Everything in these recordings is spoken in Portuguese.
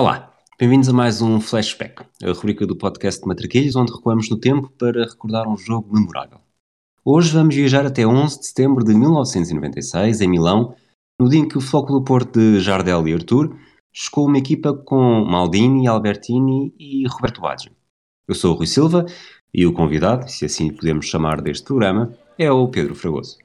Olá, bem-vindos a mais um Flashback, a rubrica do podcast de Matraquilhos, onde recuamos no tempo para recordar um jogo memorável. Hoje vamos viajar até 11 de setembro de 1996, em Milão, no dia em que o Floco do Porto de Jardel e Artur chegou uma equipa com Maldini, Albertini e Roberto Baggio. Eu sou o Rui Silva e o convidado, se assim podemos chamar deste programa, é o Pedro Fragoso.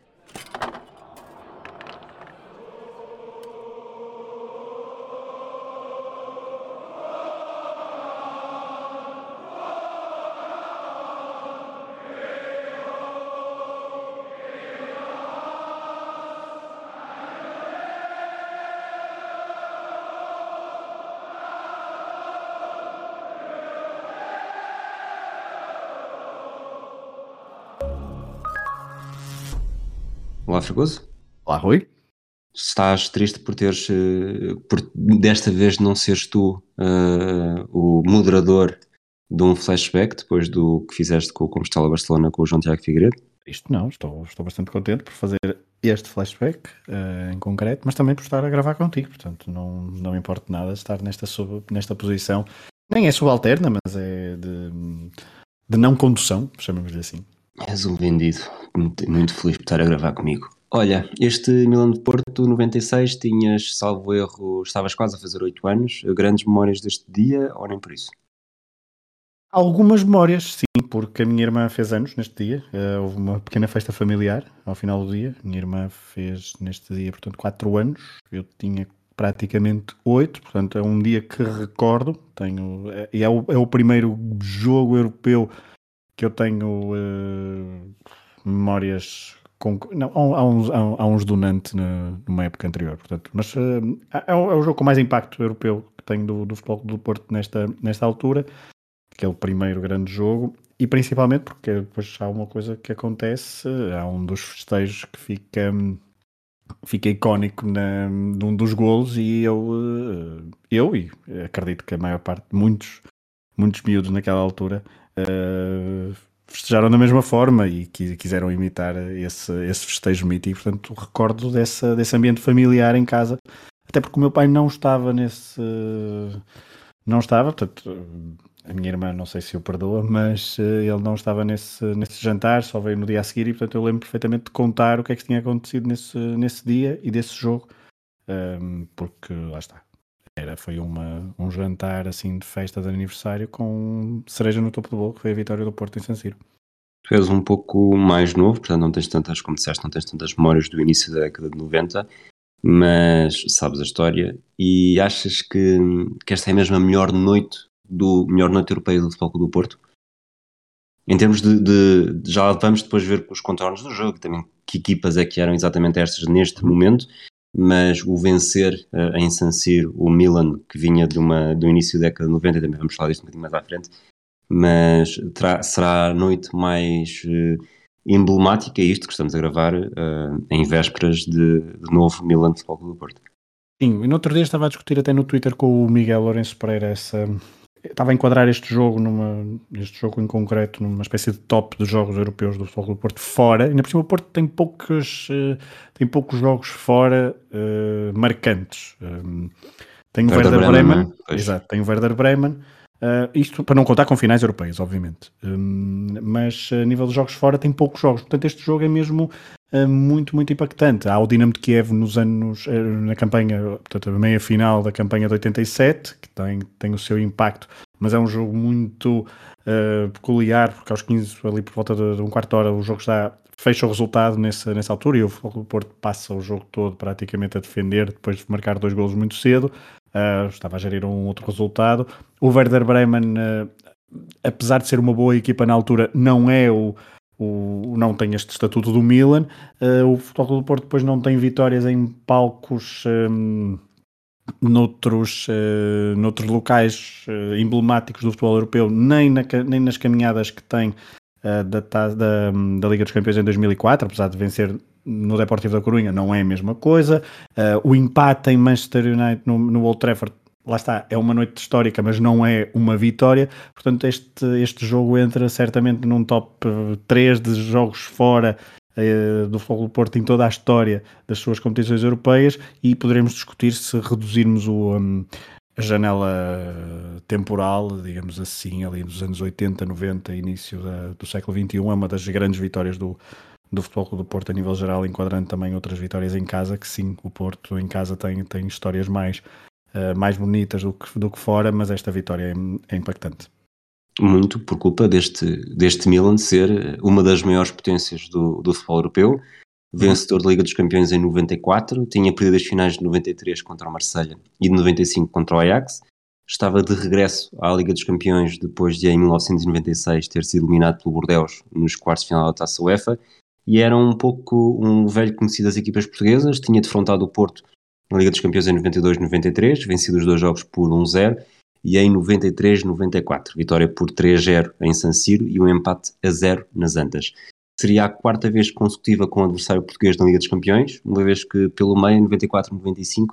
Fragoso. Olá, Rui. Estás triste por teres, eh, por desta vez não seres tu uh, o moderador de um flashback depois do que fizeste com o Compostela Barcelona com o João Tiago Figueiredo? Isto não, estou, estou bastante contente por fazer este flashback uh, em concreto, mas também por estar a gravar contigo, portanto não, não me importa nada estar nesta, sub, nesta posição. Nem é subalterna, mas é de, de não condução, chamamos-lhe assim. És um vendido. Muito, muito feliz por estar a gravar comigo. Olha, este Milão de Porto 96 tinhas, salvo erro, estavas quase a fazer 8 anos. Grandes memórias deste dia ou nem por isso? Algumas memórias, sim, porque a minha irmã fez anos neste dia. Uh, houve uma pequena festa familiar ao final do dia. Minha irmã fez neste dia, portanto, 4 anos. Eu tinha praticamente 8, portanto, é um dia que recordo. Tenho, é, é, o, é o primeiro jogo europeu que eu tenho uh, memórias com, não, há, uns, há, uns do Nantes numa época anterior, portanto, mas uh, é, o, é, o, jogo com mais impacto europeu que tenho do, do futebol do Porto nesta, nesta altura, que é o primeiro grande jogo, e principalmente porque depois há uma coisa que acontece, há um dos festejos que fica, fica icónico na, num dos golos e eu, eh, eu e acredito que a maior parte, muitos, muitos miúdos naquela altura, uh, festejaram da mesma forma e quiseram imitar esse, esse festejo mítico. Portanto, recordo dessa, desse ambiente familiar em casa, até porque o meu pai não estava nesse. Não estava, portanto, a minha irmã não sei se o perdoa, mas eh, ele não estava nesse, nesse jantar, só veio no dia a seguir e, portanto, eu lembro perfeitamente de contar o que é que tinha acontecido nesse, nesse dia e desse jogo, ehm, porque lá está, era, foi uma, um jantar assim de festa de aniversário com cereja no topo do bolo, que foi a vitória do Porto em San Siro. Tu és um pouco mais novo, portanto não tens tantas, como disseste, não tens tantas memórias do início da década de 90, mas sabes a história e achas que, que esta é mesmo a melhor noite do melhor noite europeia do Futebol Clube do Porto? Em termos de, de, de, já vamos depois ver os contornos do jogo, também que equipas é que eram exatamente estas neste momento, mas o vencer uh, em San Siro o Milan, que vinha de uma, do início da década de 90, também vamos falar disto um bocadinho mais à frente, mas será a noite mais uh, emblemática, é isto que estamos a gravar, uh, em vésperas de, de novo Milan Futebol Clube do Porto. Sim, e no outro dia estava a discutir até no Twitter com o Miguel Lourenço Pereira essa, estava a enquadrar este jogo numa este jogo em concreto numa espécie de top dos jogos europeus do Futebol do Porto fora. Ainda por cima o Porto tem poucos uh, tem poucos jogos fora uh, marcantes. Um, tem o Werder, Werder Bremen, Bremen exato, tem o Werder Bremen. Uh, isto para não contar com finais europeias, obviamente. Um, mas a nível de jogos fora tem poucos jogos. Portanto, este jogo é mesmo muito, muito impactante. Há o Dinamo de Kiev nos anos, uh, na campanha, portanto, a meia final da campanha de 87, que tem, tem o seu impacto, mas é um jogo muito peculiar, porque aos 15, ali por volta de, de um quarto de hora, o jogo está fecha o resultado nessa, nessa altura e o Porto passa o jogo todo praticamente a defender depois de marcar dois golos muito cedo. Uh, estava a gerir um outro resultado. O Werder Bremen, uh, apesar de ser uma boa equipa na altura, não é o, o não tem este estatuto do Milan. Uh, o Futebol do Porto depois não tem vitórias em palcos um, noutros, uh, noutros locais uh, emblemáticos do futebol europeu, nem, na, nem nas caminhadas que tem da, da, da Liga dos Campeões em 2004, apesar de vencer no Deportivo da Corunha não é a mesma coisa. O empate em Manchester United no, no Old Trafford, lá está, é uma noite histórica, mas não é uma vitória. Portanto, este, este jogo entra certamente num top 3 de jogos fora uh, do Fogo do Porto em toda a história das suas competições europeias e poderemos discutir se reduzirmos o, um, janela temporal, digamos assim, ali dos anos 80, 90, início da, do século XXI, é uma das grandes vitórias do, do Futebol do Porto a nível geral, enquadrando também outras vitórias em casa, que sim, o Porto em casa tem, tem histórias mais, uh, mais bonitas do que, do que fora, mas esta vitória é, é impactante. Muito por culpa deste, deste Milan ser uma das maiores potências do, do futebol europeu, vencedor da Liga dos Campeões em 94, tinha perdido as finais de 93 contra o Marselha e de 95 contra o Ajax, estava de regresso à Liga dos Campeões depois de em 1996 ter sido eliminado pelo Bordeaux nos quartos de final da Taça UEFA. E era um pouco um velho conhecido das equipas portuguesas, tinha defrontado o Porto na Liga dos Campeões em 92-93, vencido os dois jogos por 1-0 e em 93-94, vitória por 3-0 em San Siro e um empate a 0 nas Antas seria a quarta vez consecutiva com o adversário português na Liga dos Campeões, uma vez que pelo meio, em 94-95,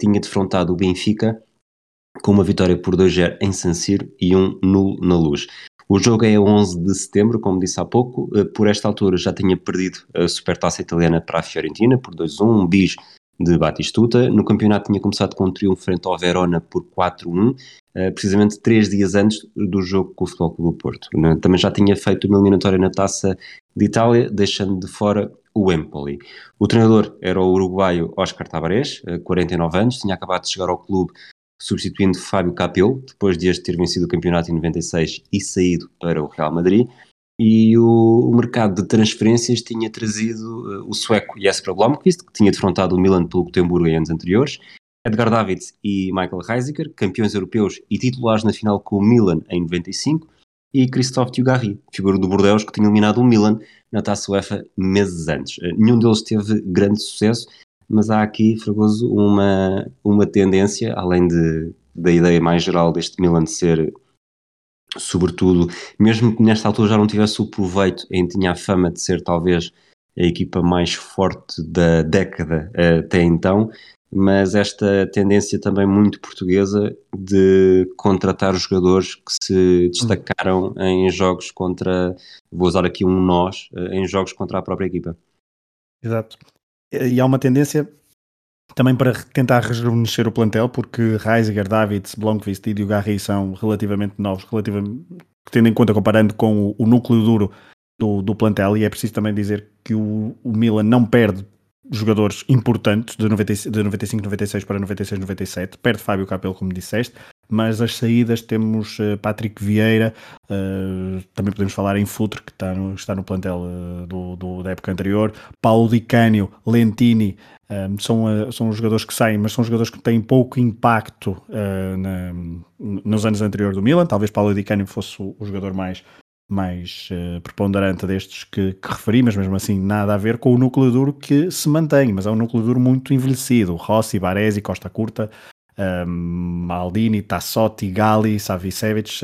tinha defrontado o Benfica com uma vitória por 2-0 em San Siro e um nulo na luz. O jogo é 11 de setembro, como disse há pouco. Eh, por esta altura já tinha perdido a Supertaça Italiana para a Fiorentina por 2-1, um bis de Batistuta. No campeonato tinha começado com um triunfo frente ao Verona por 4-1, eh, precisamente três dias antes do jogo com o Futebol Clube do Porto. Também já tinha feito uma eliminatória na Taça de Itália, deixando de fora o Empoli. O treinador era o uruguaio Oscar Tabarés, 49 eh, anos, tinha acabado de chegar ao clube substituindo Fábio Capello, depois de este ter vencido o campeonato em 96 e saído para o Real Madrid. E o, o mercado de transferências tinha trazido uh, o sueco Jesper Blomqvist, que tinha defrontado o Milan pelo Gotemburgo em anos anteriores, Edgar Davids e Michael Reisiger, campeões europeus e titulares na final com o Milan em 95, e Christophe Dugarry, figura do Bordeaux que tinha eliminado o Milan na Taça UEFA meses antes. Uh, nenhum deles teve grande sucesso, mas há aqui, Fragoso, uma, uma tendência, além de, da ideia mais geral deste Milan ser sobretudo, mesmo que nesta altura já não tivesse o proveito, em tinha a fama de ser talvez a equipa mais forte da década até então, mas esta tendência também muito portuguesa de contratar jogadores que se destacaram em jogos contra, vou usar aqui um nós, em jogos contra a própria equipa. Exato. E há uma tendência também para tentar rejuvenescer o plantel, porque Reisiger, Davids, Blomqvist e Diogarri são relativamente novos, relativamente, tendo em conta, comparando com o, o núcleo duro do, do, plantel, e é preciso também dizer que o, o Milan não perde jogadores importantes de, 90, de 95, 96 para 96, 97, perde Fábio Capello, como disseste, mas as saídas temos uh, Patrick Vieira, uh, também podemos falar em Futre, que está no, está no plantel uh, do, do, da época anterior, Paulo Di Canio, Lentini, são, são jogadores que saem, mas são jogadores que têm pouco impacto na, nos anos anteriores do Milan, talvez Paulo Di Canio fosse o, o jogador mais mais uh, preponderante destes que, que, referi, mas mesmo assim nada a ver com o núcleo duro que se mantém, mas é um núcleo duro muito envelhecido. Rossi, Baresi, Costa Curta, Maldini, Tassotti, Gali, Savicevic,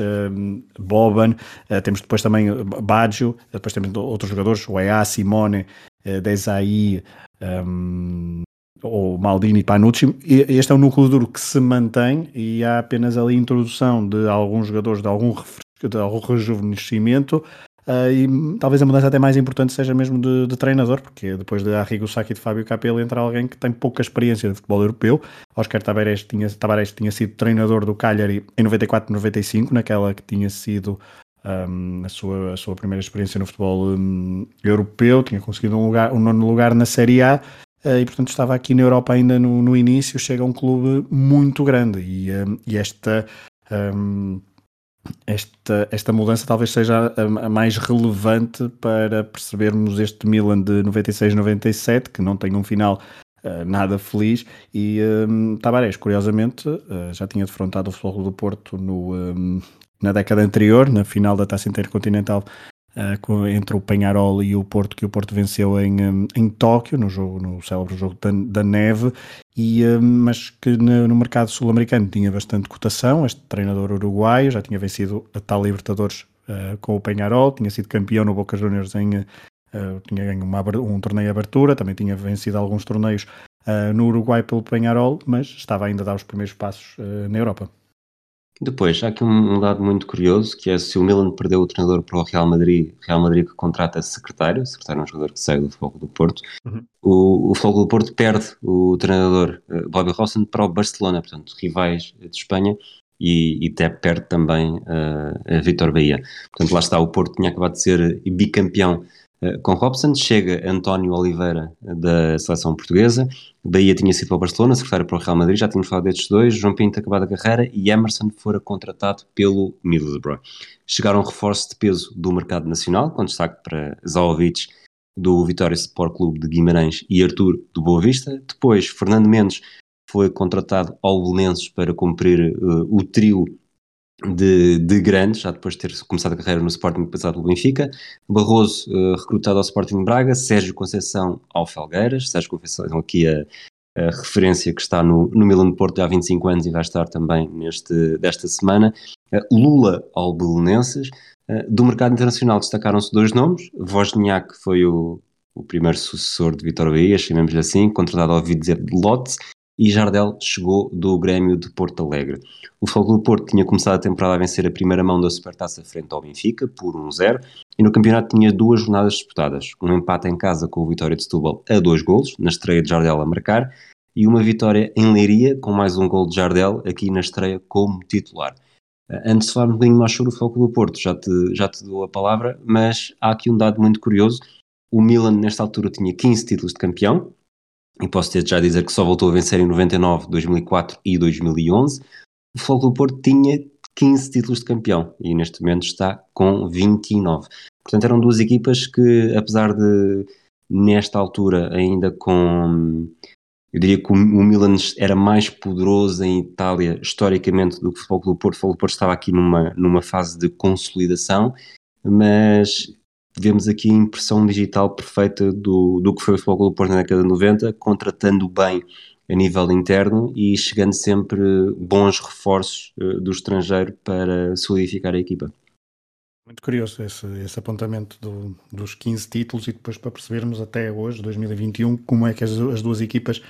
Boban, uh, temos depois também Baggio, depois temos outros jogadores, o EA, Simone, uh, Desai, um, ou Maldini, Panucci. Este é um núcleo duro que se mantém e há apenas ali a introdução de alguns jogadores, de algum, de algum rejuvenescimento Uh, e talvez a mudança até mais importante seja mesmo de, de treinador, porque depois de Arrigo Sacchi e de Fábio Capello entra alguém que tem pouca experiência de futebol europeu. Oscar Tavares tinha, Tavares tinha sido treinador do Cagliari em 94-95, naquela que tinha sido um, a, sua, a sua primeira experiência no futebol um, europeu, tinha conseguido um, lugar, um nono lugar na Série A. E portanto estava aqui na Europa ainda no, no início, chega a um clube muito grande e, e esta um, esta, esta mudança talvez seja a, a, mais relevante para percebermos este Milan de 96-97, que não tem um final uh, nada feliz, e um, Tabarés, curiosamente, uh, já tinha defrontado o Futebol do Porto no, um, na década anterior, na final da Taça Intercontinental uh, entre o Penharol e o Porto, que o Porto venceu em, um, em Tóquio, no, jogo, no célebre jogo da, da neve, e, um, mas que no, no mercado sul-americano tinha bastante cotação. Este treinador uruguaio já tinha vencido a tal Libertadores uh, com o Penharol, tinha sido campeão no Boca Juniors em. Uh, tinha ganho uma, um torneio de abertura, também tinha vencido alguns torneios no Uruguai pelo Penharol, mas estava ainda a dar os primeiros passos na Europa. Depois, há aqui um, um, dado muito curioso, que é se o Milan perdeu o treinador para o Real Madrid, Real Madrid que contrata secretário, secretário é um jogador que sai do Futebol do Porto, uhum. o, o Futebol do Porto perde o treinador uh, Bobby Rossen para o Barcelona, portanto, rivais de Espanha, e, e até perde também uh, a Vitor Bahia. Portanto, lá está, o Porto tinha acabado de ser bicampeão com Robson, chega António Oliveira da seleção portuguesa, Bahia tinha sido para o Barcelona, secretário para o Real Madrid, já tínhamos falado destes dois, João Pinto acabado a carreira e Emerson fora contratado pelo Middlesbrough. Chegaram reforços de peso do mercado nacional, com destaque para Zaovic do Vitória Sport Clube de Guimarães e Arthur do Boa Vista. Depois, Fernando Mendes foi contratado ao Belenenses para cumprir uh, o trio de, de, grandes, já depois de ter começado a carreira no Sporting passado pelo Benfica. Barroso uh, recrutado ao Sporting Braga, Sérgio Conceição ao Felgueiras, Sérgio Conceição aqui a, a referência que está no, no Milan de Porto há 25 anos e vai estar também neste, desta semana. Uh, Lula ao Belenenses. do mercado internacional destacaram-se dois nomes, Wozniak foi o, o primeiro sucessor de Vitor Bahia, chamemos-lhe assim, contratado ao dizer de Lotz, e Jardel chegou do Grêmio de Porto Alegre. O Futebol do Porto tinha começado a temporada a vencer a primeira mão da Supertaça frente ao Benfica, por 1-0, e no campeonato tinha duas jornadas disputadas, um empate em casa com o Vitória de Setúbal a dois golos, na estreia de Jardel a marcar, e uma vitória em Leiria, com mais um gol de Jardel, aqui na estreia como titular. Antes de falar um bocadinho mais sobre o Futebol do Porto, já te, já te dou a palavra, mas há aqui um dado muito curioso. O Milan, nesta altura, tinha 15 títulos de campeão, e posso ter já dizer que só voltou a vencer em 99, 2004 e 2011. O Futebol do Porto tinha 15 títulos de campeão e neste momento está com 29. Portanto, eram duas equipas que, apesar de nesta altura ainda com. Eu diria que o Milan era mais poderoso em Itália historicamente do que o Futebol do Porto. O Futebol do Porto estava aqui numa, numa fase de consolidação, mas vemos aqui a impressão digital perfeita do, do que foi o Futebol do Porto na década de 90, contratando bem a nível interno e chegando sempre bons reforços uh, do estrangeiro para solidificar a equipa. Muito curioso esse, esse apontamento do, dos 15 títulos e depois para percebermos até hoje, 2021, como é que as, as duas equipas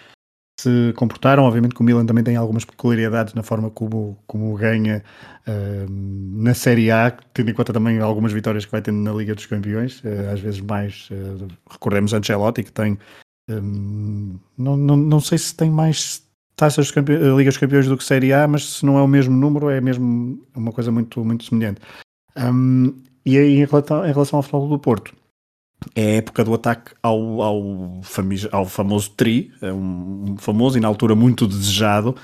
se comportaram. Obviamente que o Milan também tem algumas peculiaridades na forma como, como ganha uh, na Série A, tendo em conta também algumas vitórias que vai tendo na Liga dos Campeões, uh, às vezes mais. Uh, recordemos Ancelotti, que tem. Um, não, não, não sei se tem mais taças de campe... Liga dos Campeões do que Série A, mas se não é o mesmo número, é mesmo uma coisa muito, muito semelhante. Um, e aí, em relação, em relação ao futebol do Porto, é a época do ataque ao, ao, ao famoso tri, é um, famoso e na altura muito desejado,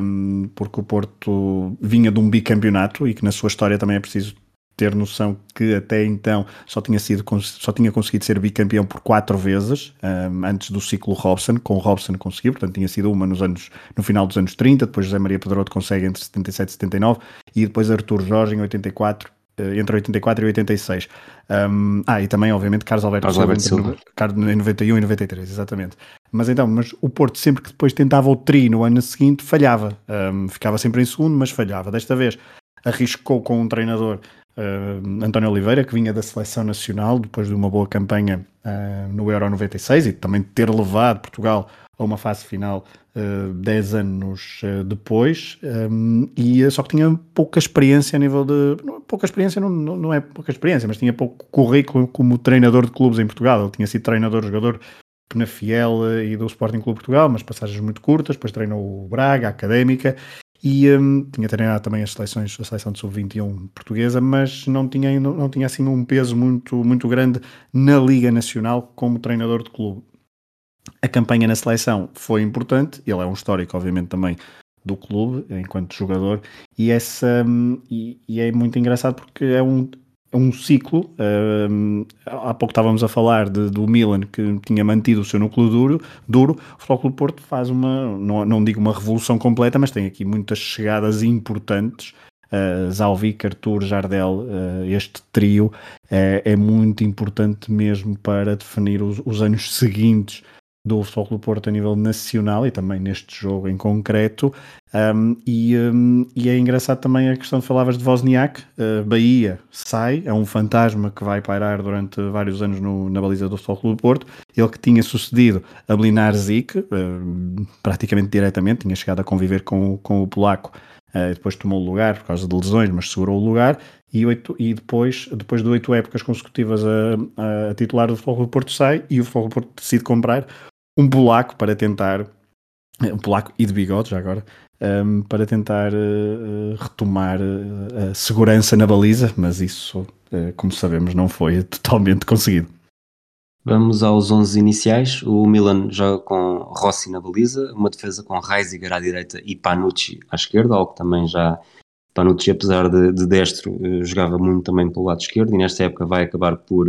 um, porque o Porto vinha de um bicampeonato e que na sua história também é preciso ter noção que até então só tinha, sido, só tinha conseguido ser bicampeão por quatro vezes, um, antes do ciclo Robson, com o Robson conseguiu, portanto tinha sido uma nos anos, no final dos anos 30, depois José Maria Pedroto consegue entre 77 e 79, e depois Artur Jorge em 84 eh, entre 84 e 86. Um, ah, e também, obviamente, Carlos Alberto, Carlos Alberto Silva, Silva. em 91 e 93, exatamente. Mas então, mas o Porto sempre que depois tentava o tri no ano seguinte, falhava. Um, ficava sempre em segundo, mas falhava. Desta vez arriscou com um treinador, uh, António Oliveira, que vinha da seleção nacional, depois de uma boa campanha uh, no Euro 96 e também ter levado Portugal a uma fase final uh, 10 anos uh, depois, um, e só que tinha pouca experiência a nível de. Pouca experiência não, não, é pouca experiência, mas tinha pouco currículo como treinador de clubes em Portugal. Ele tinha sido treinador, jogador na Fiel uh, e do Sporting Clube Portugal, mas passagens muito curtas, depois treinou o Braga, a Académica, e um, tinha treinado também as seleções, a seleção de sub-21 portuguesa, mas não tinha, não, não tinha assim um peso muito, muito grande na Liga Nacional como treinador de clube. A campanha na seleção foi importante, ele é um histórico, obviamente, também do clube, enquanto jogador, e, essa, e, e é muito engraçado porque é um, um ciclo. Um, há pouco estávamos a falar de, do Milan que tinha mantido o seu núcleo duro. duro. O Futebol Porto faz uma, não, não digo uma revolução completa, mas tem aqui muitas chegadas importantes. Uh, Zalvic, Arthur, Jardel, uh, este trio uh, é muito importante mesmo para definir os, os anos seguintes do Futebol do Porto a nível nacional e também neste jogo em concreto. Um, e, um, e, é engraçado também a questão que falavas de Wozniak. Uh, Bahia sai, é um fantasma que vai pairar durante vários anos no, na baliza do Futebol do Porto. Ele que tinha sucedido a Blinar Zik, uh, praticamente diretamente, tinha chegado a conviver com, com o polaco uh, depois tomou o lugar por causa de lesões, mas segurou o lugar, e, oito, e depois, depois de oito épocas consecutivas a, a, titular do Futebol do Porto sai, e o Futebol do Porto decide comprar um polaco para tentar, um polaco e de bigode já agora, um, para tentar uh, retomar uh, a segurança na baliza, mas isso, uh, como sabemos, não foi totalmente conseguido. Vamos aos 11 iniciais. O Milan joga com Rossi na baliza, uma defesa com Reisiger à direita e Panucci à esquerda, algo que também já Panucci, apesar de, de destro, jogava muito também pelo lado esquerdo e nesta época vai acabar por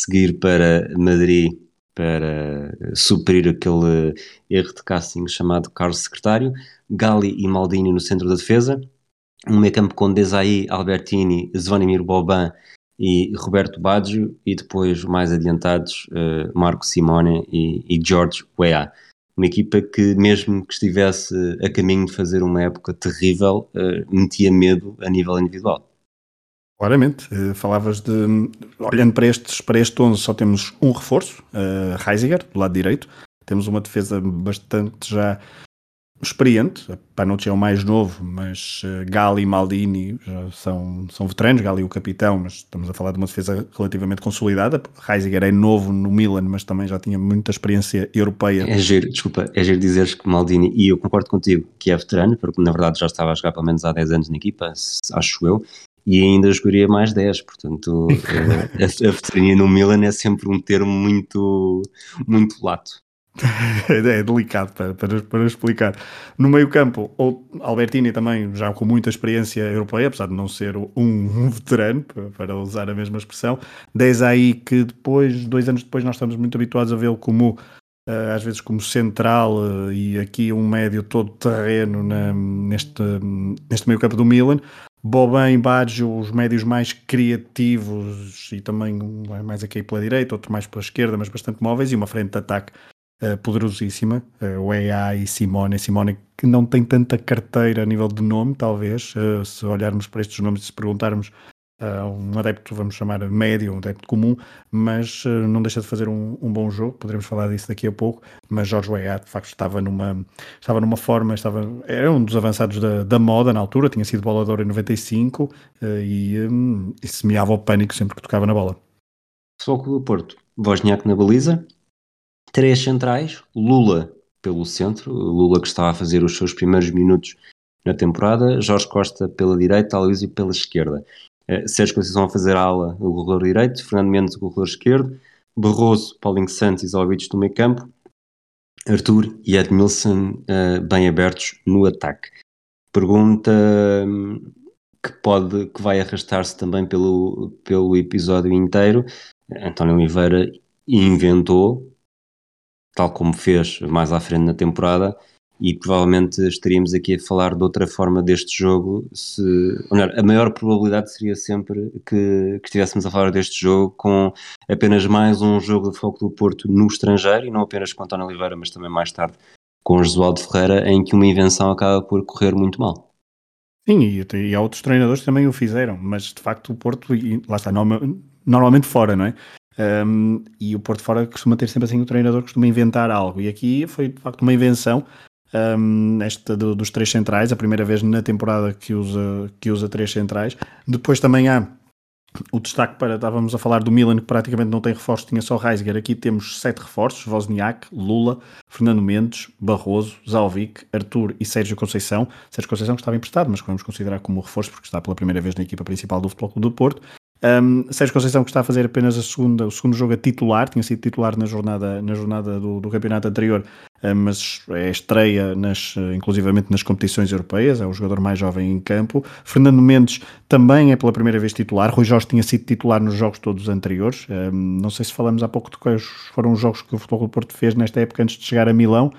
seguir para Madrid para suprir aquele erro de casting chamado Carlos Secretário. Gali e Maldini no centro da defesa, um meio campo com Desai, Albertini, Zvonimir Boban e Roberto Baggio, e depois mais adiantados uh, Marco Simone e, e George Weah. Uma equipa que, mesmo que estivesse a caminho de fazer uma época terrível, uh, metia medo a nível individual. Claramente, uh, falavas de. Olhando para, estes, para este 11, só temos um reforço, uh, Heisiger, do lado direito. Temos uma defesa bastante já experiente. Panucci é o mais novo, mas uh, Gali e Maldini já são, são veteranos. Gali o capitão, mas estamos a falar de uma defesa relativamente consolidada. Heisiger é novo no Milan, mas também já tinha muita experiência europeia. É giro, desculpa, é giro dizeres que Maldini, e eu concordo contigo, que é veterano, porque na verdade já estava a jogar pelo menos há 10 anos na equipa, acho eu, e ainda jogaria mais 10, portanto eh, a, a veterania no Milan é sempre um termo muito, muito lato. é delicado para, para, para, explicar. No meio campo, Albertini também já com muita experiência europeia, apesar de não ser um, um veterano, para usar a mesma expressão. Desde aí que depois, dois anos depois, nós estamos muito habituados a vê-lo como Uh, às vezes como central uh, e aqui um médio todo terreno na, neste, neste meio campo do Milan. Boban Baggio, os médios mais criativos e também um mais aqui pela direita, outro mais pela esquerda, mas bastante móveis e uma frente de ataque uh, poderosíssima, uh, o EA e Simone. Simone que não tem tanta carteira a nível de nome, talvez, uh, se olharmos para estes nomes e se perguntarmos um adepto, vamos chamar médio, um adepto comum, mas não deixa de fazer um, um, bom jogo, poderemos falar disso daqui a pouco, mas Jorge Weah de facto estava numa, estava numa forma, estava, era um dos avançados da, da moda na altura, tinha sido bolador em 95 e, um, e semeava o pânico sempre que tocava na bola. Foco do Porto, Wozniak na baliza, três centrais, Lula pelo centro, Lula que estava a fazer os seus primeiros minutos na temporada, Jorge Costa pela direita, Aloysio pela esquerda. Uh, Sérgio Conceição a fazer ala, o corredor direito, Fernando Mendes, o corredor esquerdo, Barroso, Paulinho Santos e Zalvites no meio campo, Arthur e Edmilson uh, bem abertos no ataque. Pergunta hum, que pode, que vai arrastar-se também pelo, pelo episódio inteiro. António Oliveira inventou tal como fez mais à frente na temporada, e provavelmente estaríamos aqui a falar de outra forma deste jogo, se, ou melhor, a maior probabilidade seria sempre que, que estivéssemos a falar deste jogo com apenas mais um jogo de foco do Porto no estrangeiro, e não apenas com António Oliveira, mas também mais tarde com Josualdo Ferreira, em que uma invenção acaba por correr muito mal. Sim, e, e há outros treinadores que também o fizeram, mas de facto o Porto, e, lá está, normalmente fora, não é? Um, e o Porto Fora costuma ter sempre assim o treinador costuma inventar algo. E aqui foi de facto uma invenção. Um, esta do, dos três centrais, a primeira vez na temporada que usa, que usa três centrais. Depois também há o destaque para, estávamos a falar do Milan, que praticamente não tem reforços, tinha só Reisger. Aqui temos sete reforços: Wozniak, Lula, Fernando Mendes, Barroso, Zalvic, Arthur e Sérgio Conceição. Sérgio Conceição que estava emprestado, mas que vamos considerar como reforço, porque está pela primeira vez na equipa principal do Futebol Clube do Porto. Um, Sérgio Conceição que está a fazer apenas a segunda, o segundo jogo a titular, tinha sido titular na jornada, na jornada do, do campeonato anterior, um, mas é estreia nas, inclusivamente nas competições europeias, é o jogador mais jovem em campo. Fernando Mendes também é pela primeira vez titular, Rui Jorge tinha sido titular nos jogos todos anteriores, um, não sei se falamos há pouco de quais foram os jogos que o Futebol do Porto fez nesta época antes de chegar a Milão,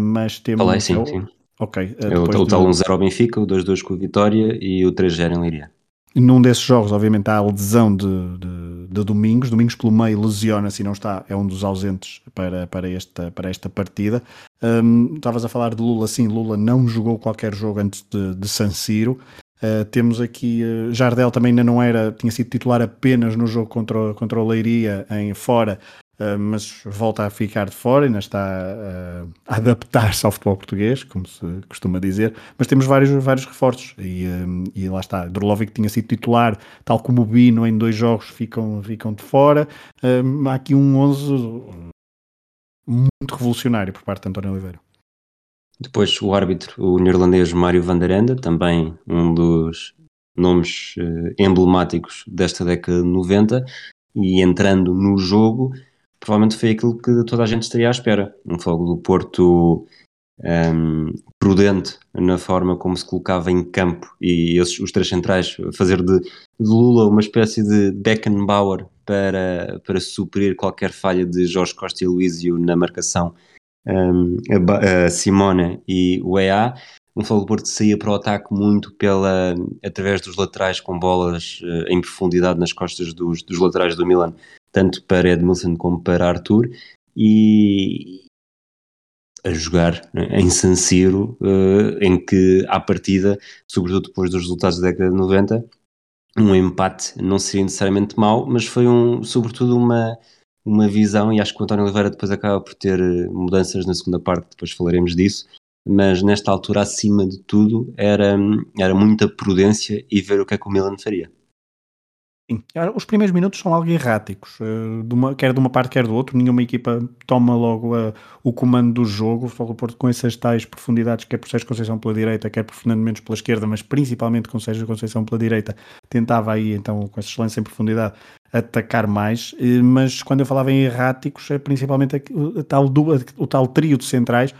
mas temos... Falei, sim, sim. Ok. É o, tal 1-0 ao Benfica, o 2-2 com o Vitória e o 3-0 em Liria. Num desses jogos, obviamente, há a lesão de, de, de Domingos. Domingos, pelo meio, lesiona-se e não está, é um dos ausentes para, para, esta, para esta partida. Um, estavas a falar de Lula, sim, Lula não jogou qualquer jogo antes de, de San Siro. Uh, temos aqui uh, Jardel também ainda não era, tinha sido titular apenas no jogo contra, contra o Leiria em fora, Uh, mas volta a ficar de fora, ainda está uh, a adaptar-se ao futebol português, como se costuma dizer, mas temos vários, vários reforços. E, um, e lá está, Drolovic tinha sido titular, tal como o Bino em dois jogos ficam, ficam de fora, um, há aqui um 11 muito revolucionário por parte de António Oliveira. Depois o árbitro, o neerlandês Mário van der Ende, também um dos nomes emblemáticos desta década de 90, e entrando no jogo, provavelmente foi aquilo que toda a gente estaria à espera. Um fogo do Porto um, prudente na forma como se colocava em campo e esses, os três centrais fazer de, de Lula uma espécie de Beckenbauer para, para suprir qualquer falha de Jorge Costa e Luísio na marcação um, a, a Simone e o EA. Um Porto saía para o ataque muito pela, através dos laterais com bolas uh, em profundidade nas costas dos, dos laterais do Milan tanto para Edmilson como para Arthur, e a jogar em San Siro, uh, em que à partida, sobretudo depois dos resultados da década de 90, um empate não seria necessariamente mau, mas foi um, sobretudo uma, uma visão, e acho que o António Oliveira depois acaba por ter eh, mudanças na segunda parte, depois falaremos disso, mas nesta altura, acima de tudo, era, era muita prudência e ver o que é que o Milan faria. Sim. Os primeiros minutos são algo erráticos, eh, de uma, quer de uma parte, quer do outro. Nenhuma equipa toma logo a, o comando do jogo. O Futebol Porto com essas tais profundidades, quer por Sérgio Conceição pela direita, quer por Fernando Mendes pela esquerda, mas principalmente com Sérgio Conceição pela direita, tentava aí, então, com esses lances em profundidade, atacar mais. Eh, mas quando eu falava em erráticos, é principalmente o tal, o tal trio de centrais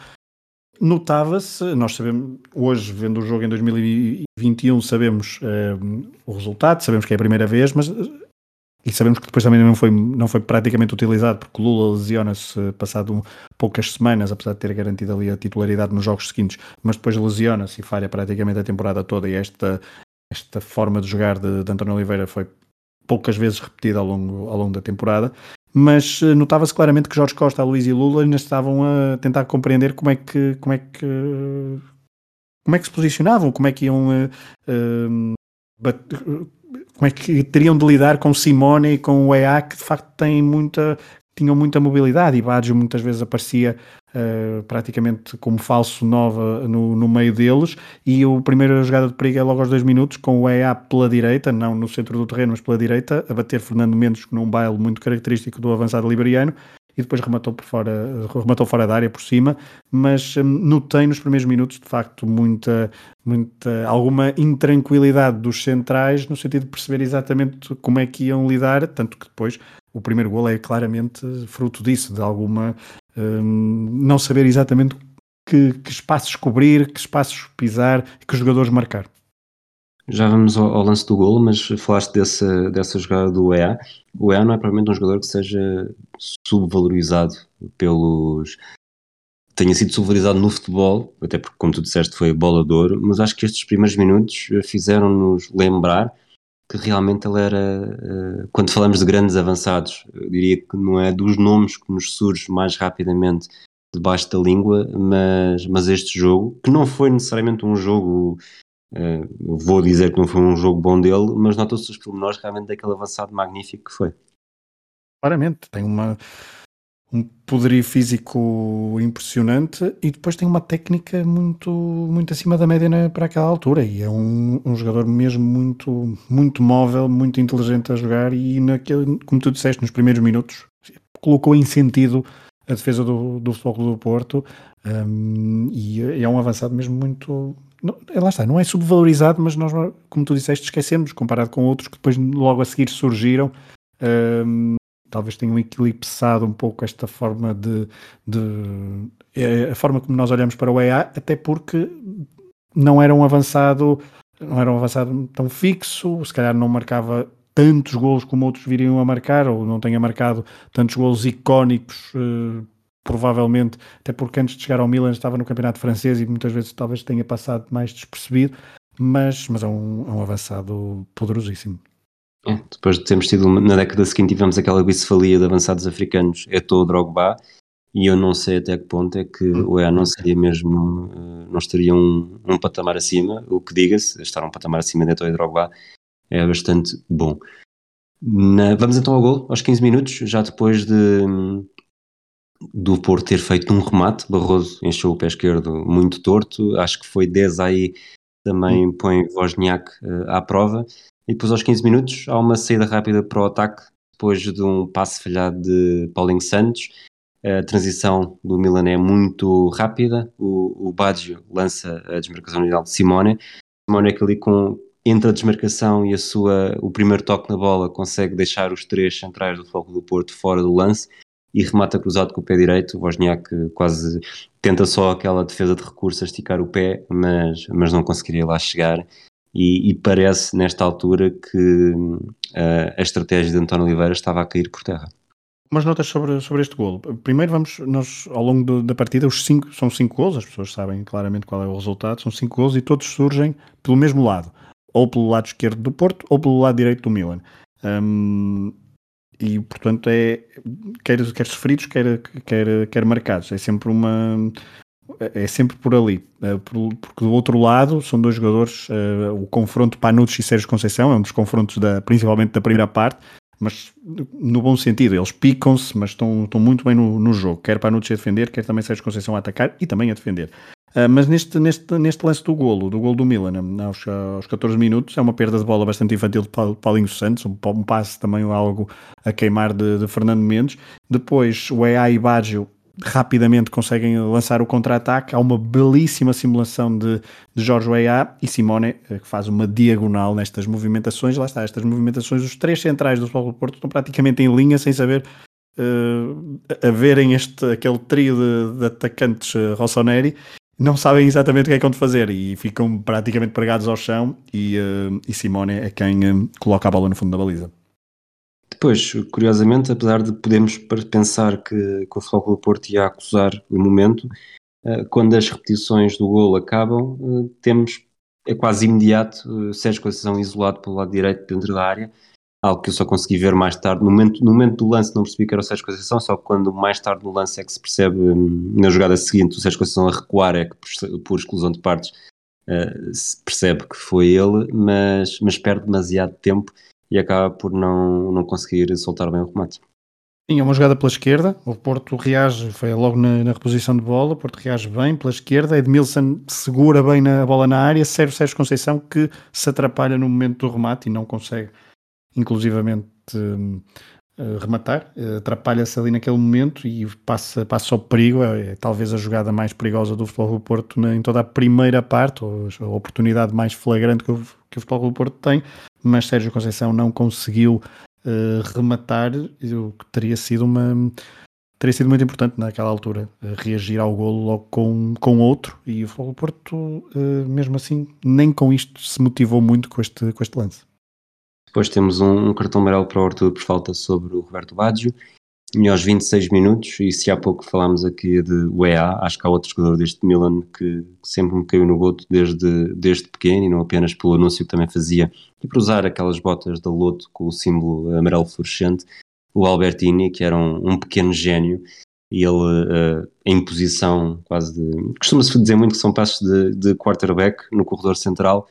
Notava-se, nós sabemos, hoje, vendo o jogo em 2021, sabemos uh, o resultado, sabemos que é a primeira vez, mas e sabemos que depois também não foi, não foi praticamente utilizado, porque Lula lesiona-se passado um, poucas semanas, apesar de ter garantido ali a titularidade nos jogos seguintes, mas depois lesiona-se e falha praticamente a temporada toda. E esta, esta forma de jogar de, de António Oliveira foi poucas vezes repetida ao longo, ao longo da temporada mas eh, notava-se claramente que Jorge Costa, Luís e Lula ainda estavam a tentar compreender como é que como é que como é que se posicionavam, como é que iam uh, uh, como é que teriam de lidar com Simone e com o EA que de facto têm muita tinham muita mobilidade e Baggio muitas vezes aparecia uh, praticamente como falso nova no, no meio deles. E o primeiro jogada de perigo é logo aos dois minutos com o EA pela direita, não no centro do terreno mas pela direita, a bater Fernando Mendes num baile muito característico do avançado liberiano. E depois rematou por fora, rematou fora da área por cima, mas um, notei nos primeiros minutos de facto muita, muita alguma intranquilidade dos centrais no sentido de perceber exatamente como é que iam lidar, tanto que depois o primeiro gol é claramente fruto disso, de alguma um, não saber exatamente que, que, espaços cobrir, que espaços pisar, que jogadores marcar. Já vamos ao, ao, lance do gol, mas falaste dessa, dessa jogada do EA. O EA não é provavelmente um jogador que seja subvalorizado pelos. tenha sido subvalorizado no futebol, até porque, como tu disseste, foi bola de ouro, mas acho que estes primeiros minutos fizeram-nos lembrar que realmente ele era, uh, quando falamos de grandes avançados, eu diria que não é dos nomes que nos surge mais rapidamente debaixo da língua, mas, mas este jogo, que não foi necessariamente um jogo, uh, vou dizer que não foi um jogo bom dele, mas nota-se os pormenores realmente daquele avançado magnífico que foi. Claramente, tem uma, um poderio físico impressionante e depois tem uma técnica muito, muito acima da média para aquela altura. E é um, um jogador mesmo muito, muito móvel, muito inteligente a jogar e naquele, como tu disseste nos primeiros minutos colocou em sentido a defesa do, do Futebol do Porto um, e é um avançado mesmo muito não, é, lá está, não é subvalorizado mas nós, como tu disseste, esquecemos comparado com outros que depois logo a seguir surgiram um, talvez tenham eclipsado um pouco esta forma de, de é a forma como nós olhamos para o EA, até porque não era um avançado, não era um avançado tão fixo, se calhar não marcava tantos golos como outros viriam a marcar, ou não tenha marcado tantos golos icónicos, eh, provavelmente, até porque antes de chegar ao Milan estava no campeonato francês e muitas vezes talvez tenha passado mais despercebido, mas, mas é um, é um avançado poderosíssimo. É, depois de termos tido, na década seguinte, tivemos aquela bicefalia de avançados africanos, Eto'o Drogba, e eu não sei até que ponto é que o EA não seria mesmo, eh, não estaria um, um patamar acima, o que diga-se, estar um patamar acima de Eto'o Drogba é bastante bom. Na, vamos então ao gol, aos 15 minutos, já depois de do Porto ter feito um remate, Barroso encheu o pé esquerdo muito torto, acho que foi 10 aí também põe Wozniak uh, à prova, e depois aos 15 minutos há uma saída rápida para o ataque, depois de um passe falhado de Paulinho Santos, a transição do Milan é muito rápida, o, o Baggio lança a desmarcação inicial de Simone, Simone é que ali com, entre a desmarcação e a sua, o primeiro toque na bola consegue deixar os três centrais do Foco do Porto fora do lance, e remata cruzado com o pé direito. O Wozniak quase tenta só aquela defesa de recurso a esticar o pé, mas, mas não conseguiria lá chegar. E, e parece nesta altura que uh, a estratégia de António Oliveira estava a cair por terra. Umas notas sobre, sobre este golo. Primeiro vamos, nós ao longo do, da partida, os cinco, são cinco golos, as pessoas sabem claramente qual é o resultado, são cinco golos e todos surgem pelo mesmo lado, ou pelo lado esquerdo do Porto, ou pelo lado direito do Milan. Um, e portanto é quer, quer sofridos, quer, quer, quer marcados. É sempre uma é sempre por ali, é, porque do outro lado são dois jogadores. É, o confronto Panucci e Sérgio Conceição é um dos confrontos da, principalmente da primeira parte, mas no bom sentido, eles picam-se, mas estão, estão muito bem no, no jogo. Quer Panucci a defender, quer também Sérgio Conceição a atacar e também a defender. Mas neste, neste, neste lance do golo, do golo do Milan, aos, aos 14 minutos, é uma perda de bola bastante infantil de Paulinho Santos, um, um passe também algo a queimar de, de Fernando Mendes. Depois o EA e Baggio rapidamente conseguem lançar o contra-ataque. Há uma belíssima simulação de, de Jorge EA e Simone, eh, que faz uma diagonal nestas movimentações. Lá está, estas movimentações, os três centrais do Futebol Porto estão praticamente em linha, sem saber uh, a verem este, aquele trio de, de atacantes uh, Rossoneri não sabem exatamente o que é que vão fazer e ficam praticamente pregados ao chão e, uh, e Simone é quem uh, coloca a bola no fundo da baliza. Depois, curiosamente, apesar de podermos pensar que, que o Futebol do Porto ia acusar o momento, uh, quando as repetições do golo acabam, temos, é quase imediato, Sérgio Conceição isolado pelo lado direito dentro da área, algo que eu só consegui ver mais tarde. No momento, no momento do lance não percebi que era o Sérgio Conceição, só quando mais tarde no lance é que se percebe, hum, na jogada seguinte, o Sérgio Conceição a recuar, é que por, por exclusão de partes uh, se percebe que foi ele, mas, mas perde demasiado tempo e acaba por não, não conseguir soltar bem o remate. Tinha uma jogada pela esquerda, o Porto reage, foi logo na, na, reposição de bola, o Porto reage bem pela esquerda, Edmilson segura bem na bola na área, serve Sérgio Conceição que se atrapalha no momento do remate e não consegue inclusivamente uh, rematar, uh, atrapalha-se ali naquele momento e passa, passa ao perigo, é, é, talvez a jogada mais perigosa do Futebol do Porto na, em toda a primeira parte, ou a oportunidade mais flagrante que o, que o Futebol do Porto tem, mas Sérgio Conceição não conseguiu uh, rematar, o que teria sido uma teria sido muito importante naquela altura reagir ao golo logo com, com outro. E o Futebol do Porto mesmo assim nem com isto se motivou muito com este, com este lance depois temos um, um cartão amarelo para o Arthur por falta sobre o Roberto Baggio. E aos 26 minutos, e se há pouco falámos aqui de UEA, acho que há outro jogador deste Milan que sempre me caiu no goto desde, desde pequeno e não apenas pelo anúncio que também fazia e por usar aquelas botas da Loto com o símbolo amarelo fluorescente, o Albertini, que era um, um pequeno gênio e ele uh, em posição quase de. Costuma-se dizer muito que são passos de, de quarterback no corredor central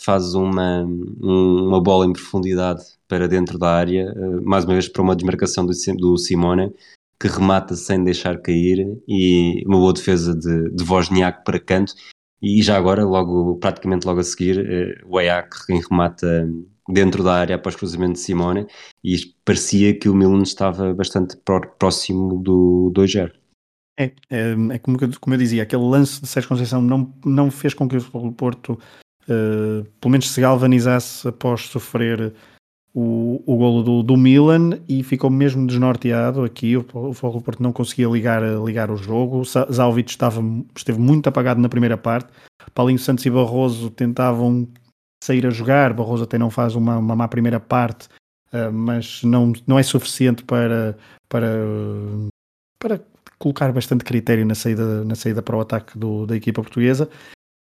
faz uma, uma bola em profundidade para dentro da área, eh, mais uma vez para uma desmarcação do, do Simone, que remata sem deixar cair e uma boa defesa de, de Wozniak para canto. E já agora, logo, praticamente logo a seguir, eh, o Ayak remata dentro da área após cruzamento de Simone e parecia que o Milan estava bastante próximo do 2-0. É, é, é como, como, eu dizia, aquele lance de Sérgio Conceição não, não fez com que o Porto uh, pelo menos se galvanizasse após sofrer o, o golo do, do Milan e ficou mesmo desnorteado aqui. O, o Futebol Porto não conseguia ligar, ligar o jogo. Zalvich estava, esteve muito apagado na primeira parte. Paulinho Santos e Barroso tentavam sair a jogar. Barroso até não faz uma, uma má primeira parte, uh, mas não, não é suficiente para, para, para colocar bastante critério na saída, na saída para o ataque do, da equipa portuguesa.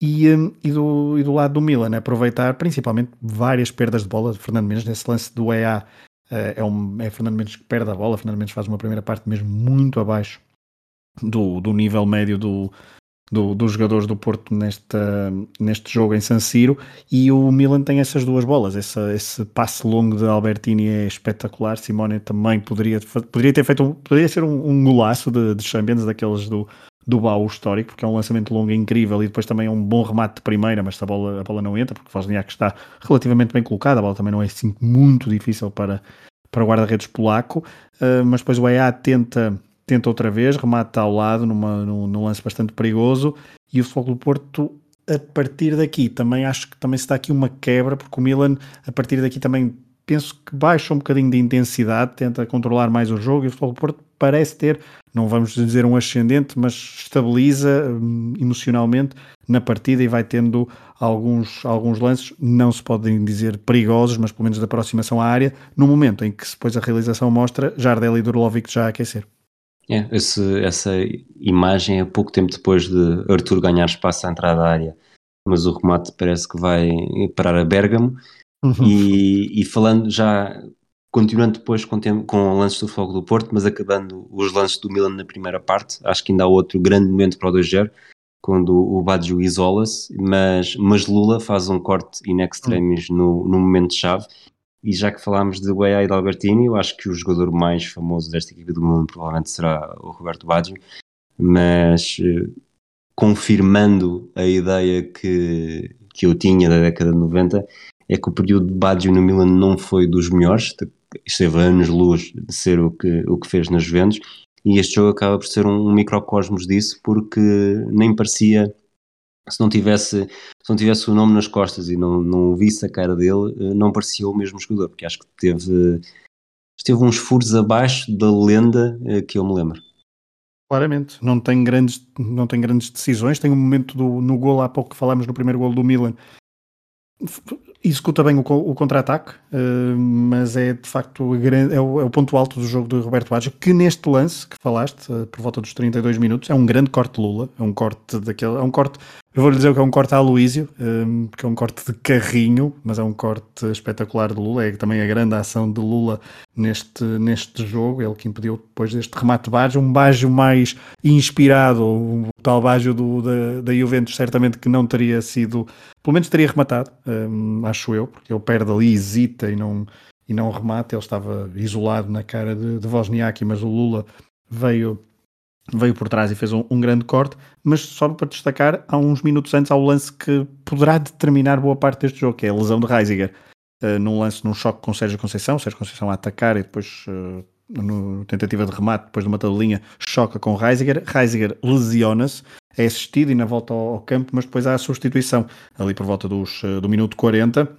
E, hum, e, do, e do lado do Milan, aproveitar principalmente várias perdas de bola. De Fernando Mendes, nesse lance do EA, eh, é, um, é Fernando Mendes que perde a bola, Fernando Mendes faz uma primeira parte mesmo muito abaixo do, do nível médio do, do, dos jogadores do Porto neste jogo em San Siro. E o Milan tem essas duas bolas, essa, esse passe longo de Albertini é espetacular, Simone também poderia, poderia ter feito poderia ser um, um golaço de, de Champions daqueles do, do baú histórico, porque é um lançamento longo incrível e depois também é um bom remate de primeira, mas a bola, a bola não entra, porque Wozniak está relativamente bem colocado, a bola também não é assim muito difícil para, para o guarda-redes polaco, uh, mas depois o EA tenta tenta outra vez, remata ao lado numa, num, num lance bastante perigoso e o Futebol do Porto a partir daqui também acho que também se dá aqui uma quebra porque o Milan a partir daqui também penso que baixa um bocadinho de intensidade, tenta controlar mais o jogo e o Futebol Porto parece ter, não vamos dizer um ascendente, mas estabiliza hum, emocionalmente na partida e vai tendo alguns, alguns lances, não se podem dizer perigosos, mas pelo menos da aproximação à área, no momento em que depois a realização mostra Jardel e Durlovic já a aquecer. É, esse, essa imagem é pouco tempo depois de Arthur ganhar espaço à entrada da área, mas o remate parece que vai parar a Bergamo. Uhum. E, e, falando já, continuando depois com, com lances do Fogo do Porto, mas acabando os lances do Milan na primeira parte, acho que ainda há outro grande momento para o 2-0, quando o Baggio isola-se, mas, mas Lula faz um corte in extremis uhum. no, no momento-chave e já que falámos de Weah e de Albertini, eu acho que o jogador mais famoso desta equipe do mundo provavelmente será o Roberto Baggio, mas eh, confirmando a ideia que, que eu tinha da década de 90, é que o período de Baggio no Milan não foi dos melhores, esteve anos-luz de ser o que, o que fez nas Juventus, e este jogo acaba por ser um, um microcosmos disso, porque nem parecia se não tivesse se não tivesse o nome nas costas e não, não visse a cara dele, eh, não parecia o mesmo jogador, porque acho que teve esteve uns furos abaixo da lenda eh, que eu me lembro. Claramente, não tem grandes, não tem grandes decisões. Tem um momento do, no gol, há pouco que falámos no primeiro gol do Milan, executa bem o, o contra-ataque, uh, mas é de facto é o, é o, ponto alto do jogo de Roberto Baggio, que neste lance que falaste, uh, por volta dos 32 minutos, é um grande corte Lula, é um corte daquele, é um corte eu vou-lhe dizer que é um corte a Aloísio, um, porque é um corte de carrinho, mas é um corte espetacular de Lula. É também a grande ação de Lula neste, neste jogo. Ele que impediu depois deste remate Baggio, um Baggio mais inspirado, o tal Baggio do, da, da Juventus, certamente que não teria sido, pelo menos teria rematado, um, acho eu, porque ele perde ali, hesita e não, e não remata. Ele estava isolado na cara de, de mas o Lula veio veio por trás e fez um, um, grande corte, mas só para destacar, há uns minutos antes há o lance que poderá determinar boa parte deste jogo, que é a lesão de Reisiger, uh, num lance, num choque com Sérgio Conceição, Sérgio Conceição a atacar e depois, uh, no tentativa de remate, depois de uma tabelinha, choca com Reisiger, Reisiger lesiona-se, é assistido e na volta ao, ao, campo, mas depois há a substituição, ali por volta dos, uh, do minuto 40,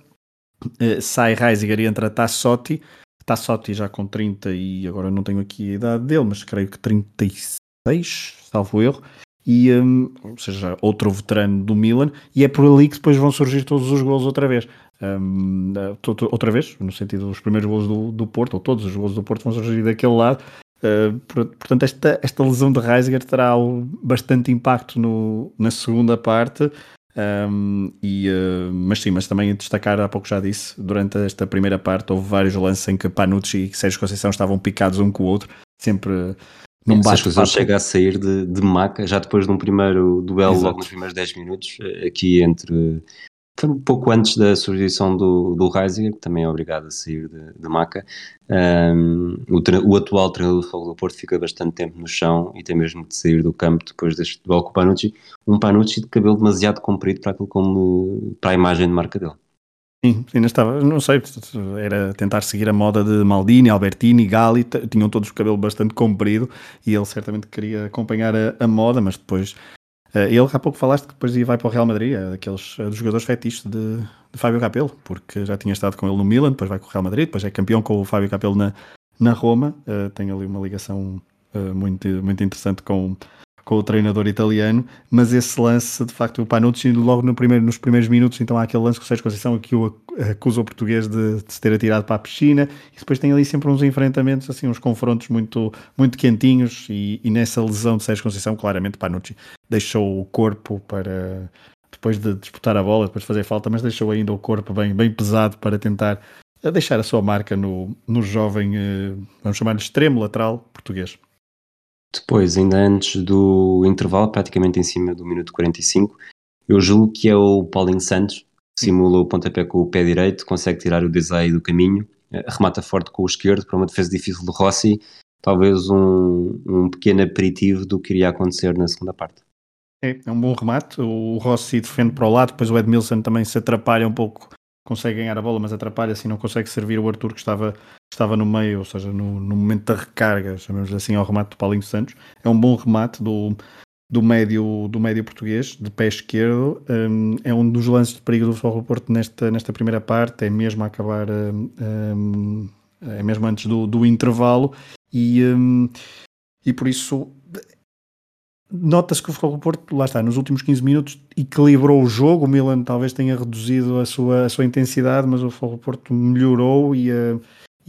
sai Reisiger e entra Tassotti, Tassotti já com 30 e agora não tenho aqui a idade dele, mas creio que 36 6, salvo erro, e, um, ou seja, outro veterano do Milan, e é por ali que depois vão surgir todos os gols outra vez. Um, outra vez, no sentido dos primeiros gols do, do Porto, ou todos os gols do Porto vão surgir daquele lado. Uh, portanto, esta, esta lesão de Reisiger terá bastante impacto no, na segunda parte. Um, e, uh, mas sim, mas também destacar, há pouco já disse, durante esta primeira parte houve vários lances em que Panucci e Sérgio Conceição estavam picados um com o outro, sempre não bate Se a chega a sair de, de maca, já depois de um primeiro duelo, Exato. logo nos primeiros 10 minutos, eh, aqui entre. Foi um pouco antes da substituição do, do Reisiger, que também é obrigado a sair de, de maca. Um, o, o, atual treinador do Fogo do Porto fica bastante tempo no chão e tem mesmo de sair do campo depois deste duelo com o Panucci. Um Panucci de cabelo demasiado comprido para, aquilo como, para a imagem de marca dele. Sim, ainda estava, não sei, era tentar seguir a moda de Maldini, Albertini, Gali, tinham todos o cabelo bastante comprido e ele certamente queria acompanhar a, a moda, mas depois uh, ele há pouco falaste que depois vai para o Real Madrid, é daqueles é dos jogadores fetiches de, de Fábio Capello, porque já tinha estado com ele no Milan, depois vai com o Real Madrid, depois é campeão com o Fábio Capello na, na Roma, uh, tem ali uma ligação uh, muito, muito interessante com com o treinador italiano, mas esse lance, de facto, o Panucci, logo no primeiro, nos primeiros minutos, então há aquele lance com o Sérgio Conceição que o acusa o português de, de, se ter atirado para a piscina, e depois tem ali sempre uns enfrentamentos, assim, uns confrontos muito, muito quentinhos, e, e nessa lesão de Sérgio Conceição, claramente, Panucci deixou o corpo para, depois de disputar a bola, depois de fazer falta, mas deixou ainda o corpo bem, bem pesado para tentar deixar a sua marca no, no jovem, eh, vamos chamar-lhe extremo lateral português. Depois, ainda antes do intervalo, praticamente em cima do minuto 45, eu julgo que é o Paulinho Santos, que simula o pontapé com o pé direito, consegue tirar o Desai do caminho, eh, remata forte com o esquerdo para uma defesa difícil do Rossi, talvez um, um pequeno aperitivo do que iria acontecer na segunda parte. É, é um bom remate, o Rossi defende para o lado, depois o Edmilson também se atrapalha um pouco, consegue ganhar a bola, mas atrapalha-se e não consegue servir o Arthur que estava, estava no meio, ou seja, no, no momento da recarga, chamamos assim, ao remate do Paulinho Santos. É um bom remate do, do médio, do médio português, de pé esquerdo. Um, é um dos lances de perigo do Futebol Porto nesta, nesta primeira parte, é mesmo a acabar, um, é mesmo antes do, do intervalo, e, um, e por isso nota-se que o Futebol Porto, lá está, nos últimos 15 minutos equilibrou o jogo, o Milan talvez tenha reduzido a sua, a sua intensidade, mas o Futebol Porto melhorou e, uh,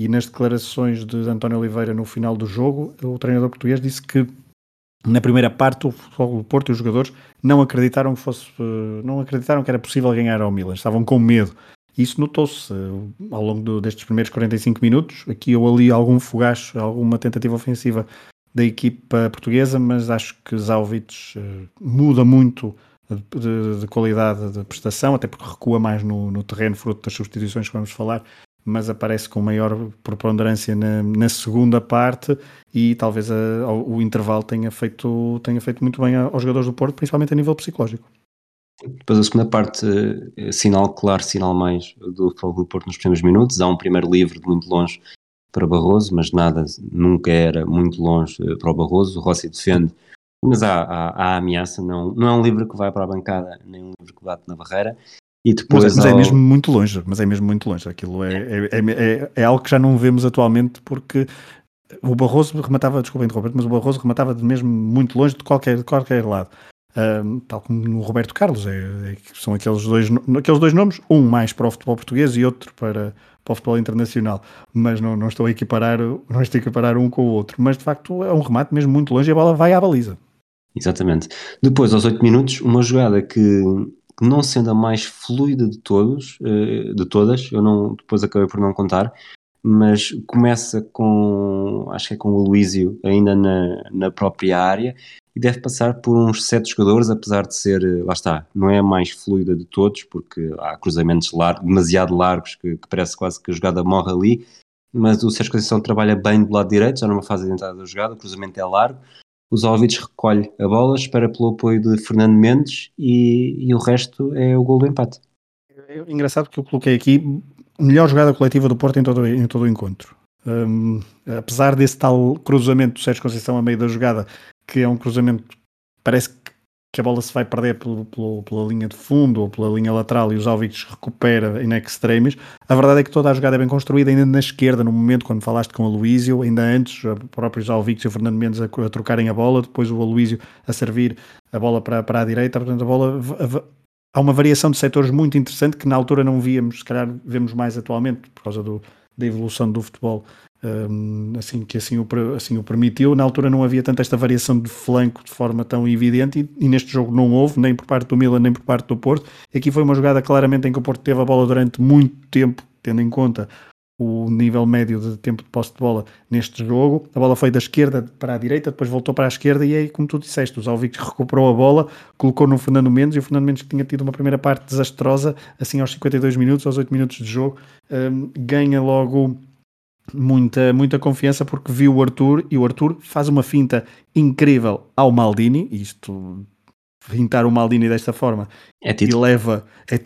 e nas declarações de António Oliveira no final do jogo, o treinador português disse que na primeira parte o Futebol Porto e os jogadores não acreditaram que fosse não acreditaram que era possível ganhar ao Milan, estavam com medo. Isso notou-se ao longo do, destes primeiros 45 minutos, aqui ou ali algum fogacho, alguma tentativa ofensiva da equipa portuguesa, mas acho que Zalvic uh, muda muito de, de, qualidade de prestação, até porque recua mais no, no terreno, fruto das substituições que vamos falar, mas aparece com maior preponderância na, na segunda parte e talvez a, o intervalo tenha feito, tenha feito muito bem aos jogadores do Porto, principalmente a nível psicológico. Depois a segunda parte, eh, sinal claro, sinal mais do futebol do Porto nos primeiros minutos, há um primeiro livre de muito longe para Barroso, mas nada, nunca era muito longe eh, para o Barroso, o Rossi defende, mas há, há, há ameaça, não, não é um livre que vai para a bancada, nem um livre que bate na barreira, e depois mas, é, mas é mesmo muito longe, mas é mesmo muito longe. Aquilo é, é, é, é, é algo que já não vemos atualmente porque o Barroso rematava, desculpa interromper, mas o Barroso rematava mesmo muito longe de qualquer, de qualquer lado. Um, tal como no Roberto Carlos, é, é, são aqueles dois, aqueles dois nomes, um mais para o futebol português e outro para, para o futebol internacional, mas não, não, estou a equiparar, não estou a equiparar um com o outro, mas de facto é um remate mesmo muito longe e a bola vai à baliza. Exatamente. Depois, aos 8 minutos, uma jogada que não sendo a mais fluida de todos, eh, de todas, eu não, depois acabei por não contar, mas começa com, acho que é com o Luísio ainda na, na própria área e deve passar por uns sete jogadores, apesar de ser, eh, lá está, não é a mais fluida de todos, porque há cruzamentos largos, demasiado largos que, que, parece quase que a jogada morre ali, mas o Sérgio Conceição trabalha bem do lado direito, já numa fase de entrada da jogada, o cruzamento é largo, o Zalvic recolhe a bola, espera pelo apoio de Fernando Mendes e, e o resto é o gol do empate. É engraçado que eu coloquei aqui melhor jogada coletiva do Porto em todo, em todo o encontro. Um, apesar desse tal cruzamento do Sérgio Conceição a meio da jogada, que é um cruzamento parece que que a bola se vai perder pelo, pelo, pela linha de fundo ou pela linha lateral e os Alvics recupera in extremis. A verdade é que toda a jogada é bem construída, ainda na esquerda, no momento quando falaste com o Aloísio, ainda antes, os próprios Alvics e o Fernando Mendes a, a, trocarem a bola, depois o Aloísio a servir a bola para, para a direita, portanto a bola... A, há uma variação de setores muito interessante que na altura não víamos, se calhar vemos mais atualmente, por causa do, da evolução do futebol assim que assim o, assim o permitiu. Na altura não havia tanta esta variação de flanco de forma tão evidente e, e, neste jogo não houve, nem por parte do Milan, nem por parte do Porto. Aqui foi uma jogada claramente em que o Porto teve a bola durante muito tempo, tendo em conta o nível médio de tempo de posse de bola neste jogo. A bola foi da esquerda para a direita, depois voltou para a esquerda e aí, como tu disseste, o Zalvic recuperou a bola, colocou no Fernando Mendes e o Fernando Mendes que tinha tido uma primeira parte desastrosa, assim aos 52 minutos, aos 8 minutos de jogo, um, ganha logo muita, muita confiança porque viu o Arthur e o Arthur faz uma finta incrível ao Maldini, isto fintar o Maldini desta forma é e leva é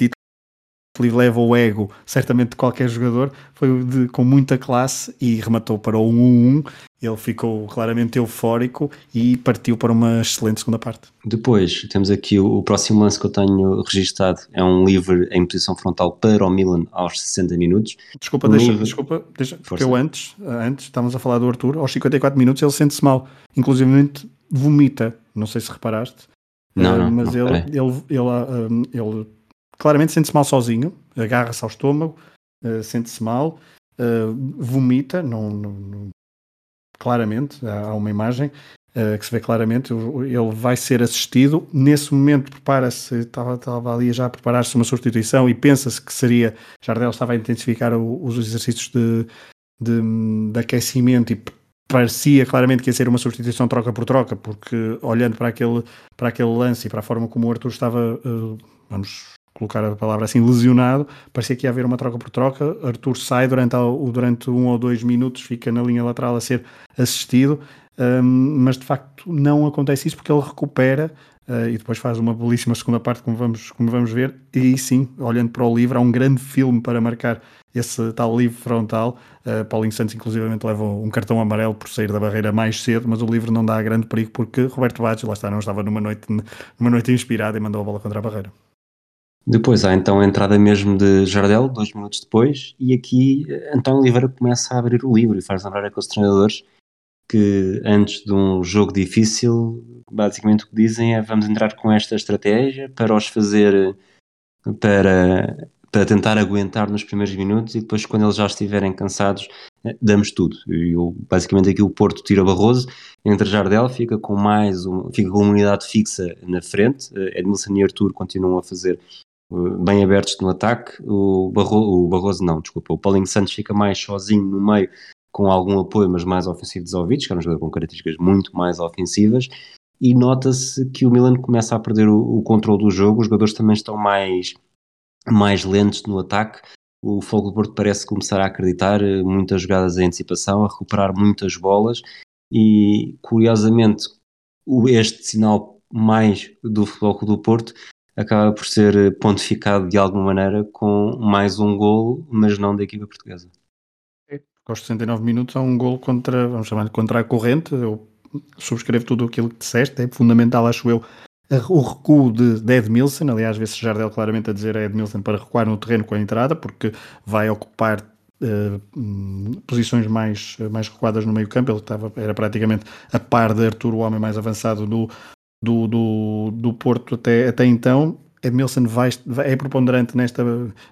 título e leva o ego certamente de qualquer jogador foi de, com muita classe e rematou para o 1-1 ele ficou claramente eufórico e partiu para uma excelente segunda parte. Depois temos aqui o, o próximo lance que eu tenho registado. É um livre em posição frontal para o Milan aos 60 minutos. Desculpa, deixa, livre... desculpa, deixa, porque eu antes, antes estávamos a falar do Arthur, aos 54 minutos ele sente-se mal, inclusive vomita, não sei se reparaste. Não, não, mas não, ele, ele, ele, ele, ele, claramente sente-se mal sozinho, agarra-se ao estômago, uh, sente-se mal, uh, vomita, não, não, claramente, há uma imagem uh, que se vê claramente, ele vai ser assistido, nesse momento prepara-se, estava, estava ali já a preparar-se uma substituição e pensa-se que seria, Jardel estava a intensificar o, os exercícios de, de, de, aquecimento e parecia claramente que ia ser uma substituição troca por troca, porque olhando para aquele, para aquele lance e para a forma como o Arthur estava, vamos colocar a palavra assim, lesionado, parecia que ia haver uma troca por troca. Arthur sai durante, durante um ou dois minutos, fica na linha lateral a ser assistido, um, mas de facto não acontece isso porque ele recupera uh, e depois faz uma belíssima segunda parte, como vamos, como vamos ver. E aí sim, olhando para o livro, há um grande filme para marcar esse tal livro frontal. Uh, Paulinho Santos, inclusivamente, leva um cartão amarelo por sair da barreira mais cedo, mas o livro não dá grande perigo porque Roberto Baggio, lá está, não estava numa noite, numa noite inspirada e mandou a bola contra a barreira. Depois há então a entrada mesmo de Jardel, dois minutos depois, e aqui António Oliveira começa a abrir o livro e faz lembrar aqueles treinadores que antes de um jogo difícil, basicamente o que dizem é vamos entrar com esta estratégia para os fazer para, para tentar aguentar nos primeiros minutos e depois quando eles já estiverem cansados eh, damos tudo. E basicamente aqui o Porto tira Barroso, entre Jardel fica com mais um, fica com uma unidade fixa na frente, eh, Edmilson e Arthur continuam a fazer eh, bem abertos no ataque, o, Barro, o Barroso não, desculpa, o Paulinho Santos fica mais sozinho no meio com algum apoio, mas mais ofensivo dos Ovites, que é um jogador com características muito mais ofensivas, e nota-se que o Milan começa a perder o, o controle do jogo, os jogadores também estão mais, mais lentos no ataque, o Fogo do Porto parece começar a acreditar eh, muitas jogadas em antecipação, a recuperar muitas bolas, e curiosamente este sinal mais do Futebol do Porto acaba por ser eh, pontificado de alguma maneira com mais um golo, mas não da equipa portuguesa aos 69 minutos há um gol contra, vamos chamar contra a corrente. Eu subscrevo tudo aquilo que disseste, é fundamental, acho eu, o recuo de, Edmilson. Aliás, vê-se Jardel claramente a dizer a Edmilson para recuar no terreno com a entrada, porque vai ocupar uh, posições mais, mais recuadas no meio campo. Ele estava, era praticamente a par de Arthur, o homem mais avançado do, do, do, do Porto até, até então. Edmilson vai, é preponderante nesta,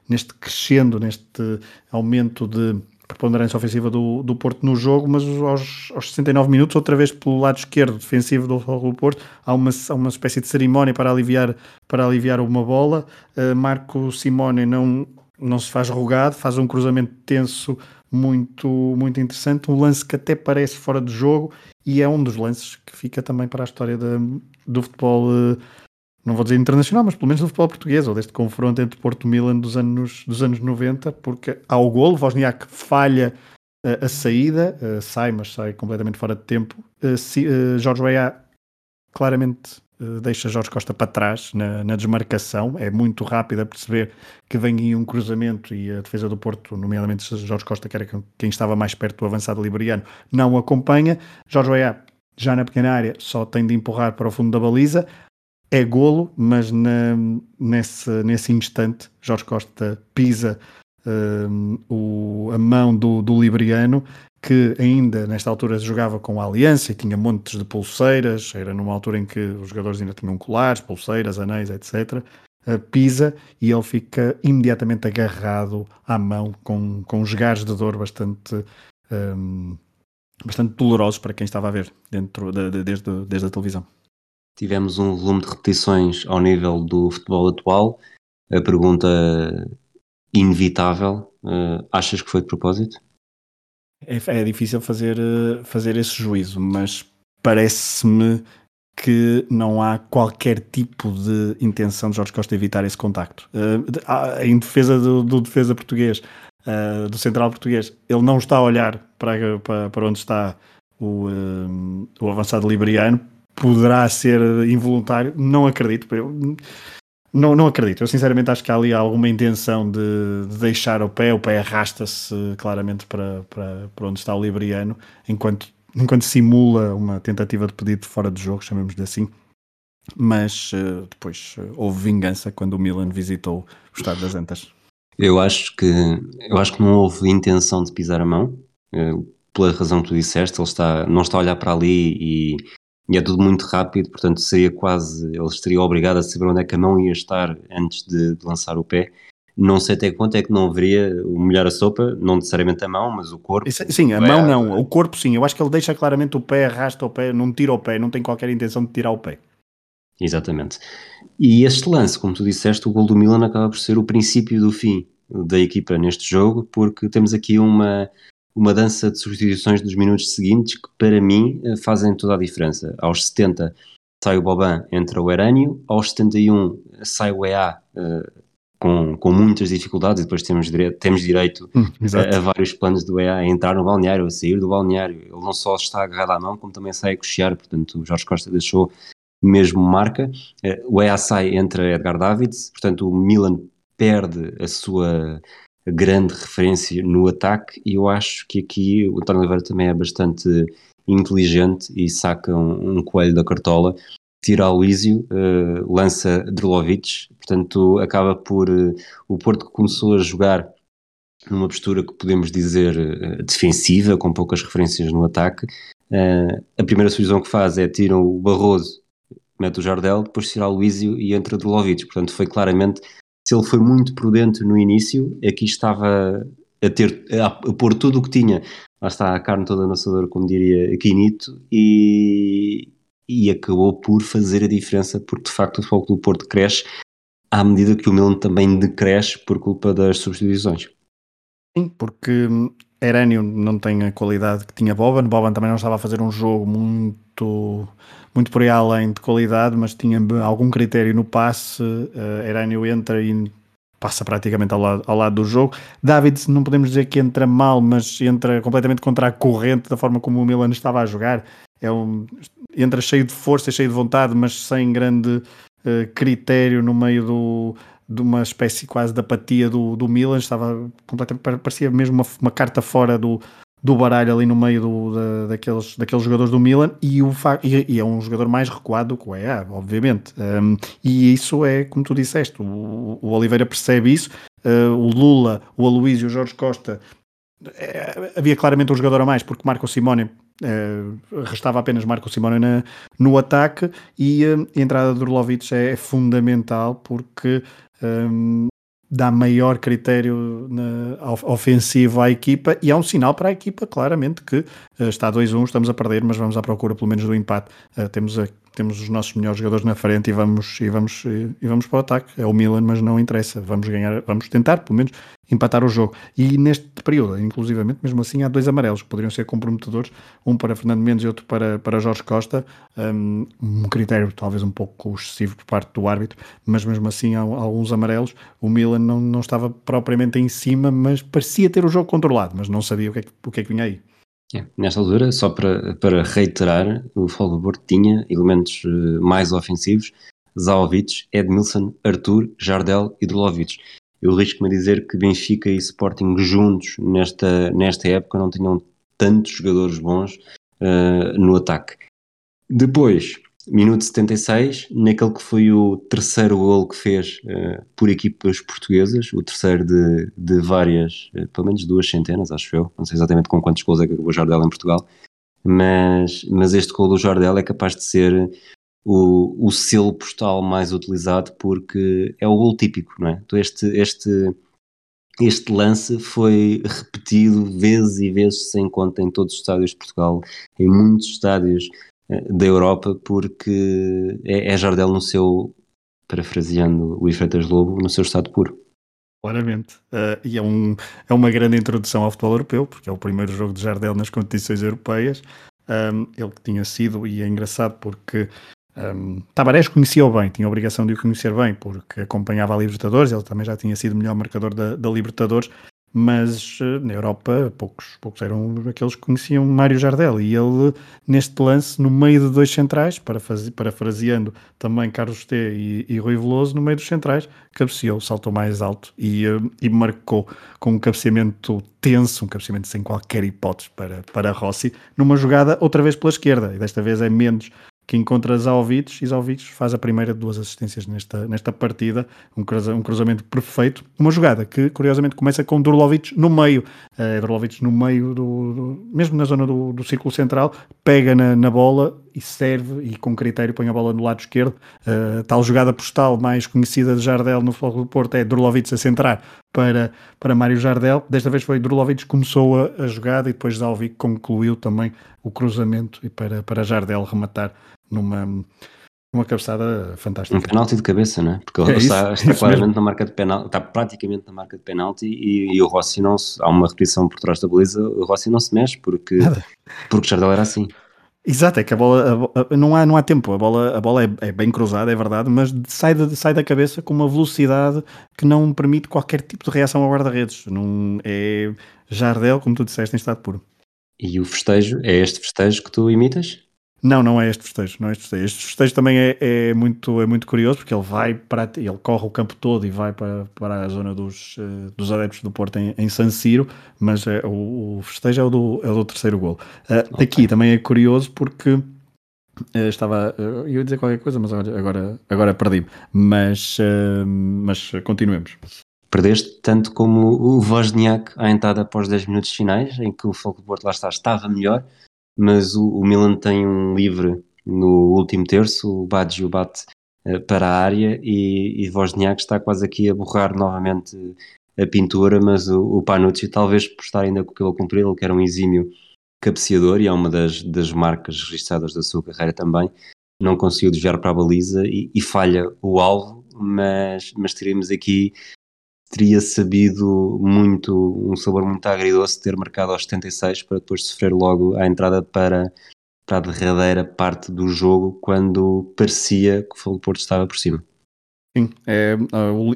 neste crescendo, neste aumento de preponderância ofensiva do, do Porto no jogo, mas aos, aos 69 minutos, outra vez pelo lado esquerdo defensivo do, do Porto, há uma, há uma espécie de cerimónia para aliviar, para aliviar uma bola. Uh, Marco Simone não, não se faz rogado, faz um cruzamento tenso muito, muito interessante, um lance que até parece fora de jogo e é um dos lances que fica também para a história de, do futebol. Uh, não vou dizer internacional, mas pelo menos do futebol português, ou deste confronto entre Porto e Milan dos anos, dos anos 90, porque há o golo, Wozniak falha uh, a saída, uh, sai, mas sai completamente fora de tempo. Jorge Weah claramente deixa Jorge Costa para trás na, na, desmarcação, é muito rápido a perceber que vem aí um cruzamento e a defesa do Porto, nomeadamente Jorge Costa, que era quem estava mais perto do avançado liberiano, não acompanha. Jorge Weah já na pequena área só tem de empurrar para o fundo da baliza é golo, mas na, nesse, nesse instante Jorge Costa pisa um, o, a mão do, do Liberiano, que ainda nesta altura jogava com a Aliança e tinha montes de pulseiras, era numa altura em que os jogadores ainda tinham colares, pulseiras, anéis, etc. Uh, pisa e ele fica imediatamente agarrado à mão com, com os gás de dor bastante, um, bastante dolorosos para quem estava a ver dentro de, de, desde, desde a televisão. Tivemos um volume de repetições ao nível do futebol atual. A pergunta inevitável: uh, achas que foi de propósito? É, é difícil fazer, eh, fazer esse juízo, mas parece-me que não há qualquer tipo de intenção de Jorge Costa evitar esse contacto. Uh, em defesa do, do defesa português, uh, do central português, ele não está a olhar para, para, para onde está o, uh, o avançado liberiano, poderá ser involuntário, não acredito. Eu, não, não acredito. Eu sinceramente acho que há ali alguma intenção de, de deixar o pé. O pé arrasta-se claramente para, para, para onde está o Libriano, enquanto, enquanto simula uma tentativa de pedido fora de jogo, chamemos-lhe assim. Mas uh, depois houve vingança quando o Milan visitou o Estado das Antas. Eu acho que eu acho que não houve intenção de pisar a mão, uh, pela razão que tu disseste, ele está, não está a olhar para ali e e é tudo muito rápido, portanto seria quase, ele estaria obrigado a saber onde é que a mão ia estar antes de, de lançar o pé. Não sei até quanto é que não haveria o molhar a sopa, não necessariamente a mão, mas o corpo. Sim, a mão não, o corpo sim. Eu acho que ele deixa claramente o pé, arrasta o pé, não tira o pé, não tem qualquer intenção de tirar o pé. Exatamente. E este lance, como tu disseste, o gol do Milan acaba por ser o princípio do fim da equipa neste jogo, porque temos aqui uma, uma dança de substituições dos minutos seguintes que para mim eh, fazem toda a diferença. Aos 70 sai o Boban, entra o Erânio, aos 71 sai o EA uh, com, com muitas dificuldades e depois temos direito, temos direito hum, a, a, vários planos do EA a entrar no balneário, a sair do balneário. Ele não só está agarrado à mão, como também sai a cochear, portanto o Jorge Costa deixou mesmo marca. Uh, o EA sai, entra Edgar Davids, portanto o Milan perde a sua grande referência no ataque e eu acho que aqui o António Oliveira também é bastante inteligente e saca um, um coelho da cartola, tira o Lísio, uh, lança Drolovic, portanto acaba por uh, o Porto que começou a jogar numa postura que podemos dizer defensiva, com poucas referências no ataque. a primeira sugestão que faz é tiram o Barroso, mete o Jardel, depois tira o Lísio e entra Drolovic, portanto foi claramente se ele foi muito prudente no início, aqui estava a ter a, a pôr tudo o que tinha. Lá está a carne toda no assador, como diria Quinito, e, e acabou por fazer a diferença, porque de facto o Futebol do Porto cresce à medida que o Milan também decresce por culpa das substituições. Sim, porque Herânio não tem a qualidade que tinha Boban, Boban também não estava a fazer um jogo muito muito por aí além de qualidade, mas tinha algum critério no passe, uh, Herânio entra e passa praticamente ao lado, ao lado do jogo. David, não podemos dizer que entra mal, mas entra completamente contra a corrente da forma como o Milan estava a jogar. É um, entra cheio de força, cheio de vontade, mas sem grande uh, critério no meio do, de uma espécie quase de apatia do, do Milan. Estava completamente, parecia mesmo uma, uma carta fora do, do baralho ali no meio do, da, daqueles, daqueles jogadores do Milan e, o, e, e, é um jogador mais recuado que o EA, obviamente. Um, e isso é, como tu disseste, o, o Oliveira percebe isso, uh, o Lula, o Aloysio, o Jorge Costa, é, havia claramente um jogador a mais, porque Marco Simone uh, restava apenas Marco Simone na, no ataque e uh, a entrada do Orlovic é, é fundamental porque um, dá maior critério ofensivo à equipa e é um sinal para a equipa, claramente, que uh, está 2-1, estamos a perder, mas vamos à procura pelo menos do empate. Uh, temos a temos os nossos melhores jogadores na frente e vamos, e vamos, e vamos para o ataque. É o Milan, mas não interessa. Vamos ganhar, vamos tentar, pelo menos, empatar o jogo. E neste período, inclusivamente, mesmo assim, há dois amarelos que poderiam ser comprometedores, um para Fernando Mendes e outro para, para Jorge Costa. Um, um critério talvez um pouco excessivo por parte do árbitro, mas mesmo assim há, alguns amarelos. O Milan não, não estava propriamente em cima, mas parecia ter o jogo controlado, mas não sabia o que é que, o que, é que vinha aí. É, nesta altura, só para, para reiterar, o Porto tinha elementos uh, mais ofensivos, Zaovic, Edmilson, Arthur, Jardel e Drolovic. Eu risco-me a dizer que Benfica e Sporting juntos nesta, nesta época não tinham tantos jogadores bons uh, no ataque. Depois, Minuto 76, naquele que foi o terceiro gol que fez uh, por equipas portuguesas, o terceiro de, de várias, uh, pelo menos duas centenas, acho eu, não sei exatamente com quantos gols é que acabou o Jardel em Portugal, mas, mas este gol do Jardel é capaz de ser o, o selo postal mais utilizado porque é o gol típico, não é? Então este, este, este lance foi repetido vezes e vezes sem conta em todos os estádios de Portugal, em muitos estádios da Europa, porque é, é Jardel no seu, parafraseando o Freitas Lobo, no seu estado puro. Claramente. Uh, e é, um, é uma grande introdução ao futebol europeu, porque é o primeiro jogo de Jardel nas competições europeias. Um, ele que tinha sido, e é engraçado porque um, Tabarés conhecia-o bem, tinha a obrigação de o conhecer bem, porque acompanhava a Libertadores, ele também já tinha sido melhor marcador da, da Libertadores, mas eh, na Europa poucos, poucos eram aqueles que conheciam Mário Jardel e ele neste lance no meio de dois centrais, parafraseando também Carlos T e, e Rui Veloso, no meio dos centrais, cabeceou, saltou mais alto e, eh, e marcou com um cabeceamento tenso, um cabeceamento sem qualquer hipótese para, para Rossi, numa jogada outra vez pela esquerda, e desta vez é menos que encontra Zalvic e Zalvic faz a primeira de duas assistências nesta, nesta partida, um, cruza, um cruzamento perfeito, uma jogada que curiosamente começa com Durlovic no meio, uh, Durlovic no meio, do, do, mesmo na zona do, do círculo central, pega na, na, bola e serve e com critério põe a bola no lado esquerdo, uh, tal jogada postal mais conhecida de Jardel no Futebol do Porto é Durlovic a centrar para, para Mário Jardel, desta vez foi Durlovic que começou a, a jogada e depois Zalvic concluiu também o cruzamento e para, para Jardel rematar numa, uma cabeçada fantástica. Um penalti de cabeça, não é? Porque ele é está, isso, está claramente mesmo. na marca de penalti, está praticamente na marca de penalti e, e, o Rossi não se, há uma repetição por trás da baliza, o Rossi não se mexe porque, porque Jardel era assim. Exato, é que a bola a, a, não, há, não há tempo, a bola, a bola é, é, bem cruzada, é verdade, mas sai, de, sai da cabeça com uma velocidade que não permite qualquer tipo de reação ao guarda-redes. É Jardel, como tu disseste, em estado puro. E o festejo, é este festejo que tu imitas? Não, não é este festejo, não é este festejo. Este festejo também é, é, muito, é muito curioso porque ele vai para ele corre o campo todo e vai para, para a zona dos, uh, dos adeptos do Porto em, em San Siro, mas é, o, o, festejo é o do, é o do terceiro gol. Uh, okay. Aqui também é curioso porque uh, estava, uh, eu ia dizer qualquer coisa, mas agora, agora, agora perdi-me. Mas, mas continuemos. Perdeste tanto como o Wozniak à entrada após 10 minutos finais, em que o Foco do Porto lá está, estava melhor, mas o, o, Milan tem um livre no último terço, o Baggio bate uh, para a área e, e Wozniak está quase aqui a borrar novamente a pintura, mas o, o Panucci, talvez por estar ainda com o cabelo comprido, ele que era um exímio cabeceador e é uma das, das marcas registradas da sua carreira também, não conseguiu desviar para a baliza e, e falha o alvo, mas, mas teremos aqui teria sabido muito, um sabor muito agridoce ter marcado aos 76 para depois sofrer logo a entrada para, para a derradeira parte do jogo quando parecia que o Porto estava por cima. Sim, é,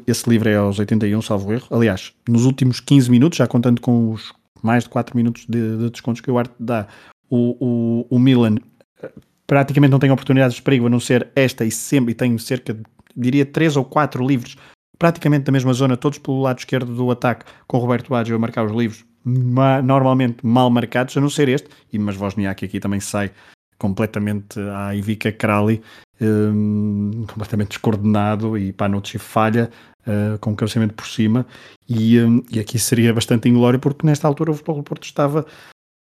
esse livro é aos 81, salvo erro. Aliás, nos últimos 15 minutos, já contando com os mais de 4 minutos de, de descontos que o Arte dá, o, o, o Milan eh, praticamente não tem oportunidades de perigo a não ser esta e sempre, e tem cerca de, diria, 3 ou 4 livros praticamente da mesma zona, todos pelo lado esquerdo do ataque, com Roberto Baggio a marcar os livros, normalmente mal marcados, a não ser este, e mas Wozniak aqui também sai completamente à Ivica Krali, um, completamente descoordenado e Panucci falha uh, com o cabeceamento por cima e, um, e, aqui seria bastante inglório porque nesta altura o Futebol do Porto estava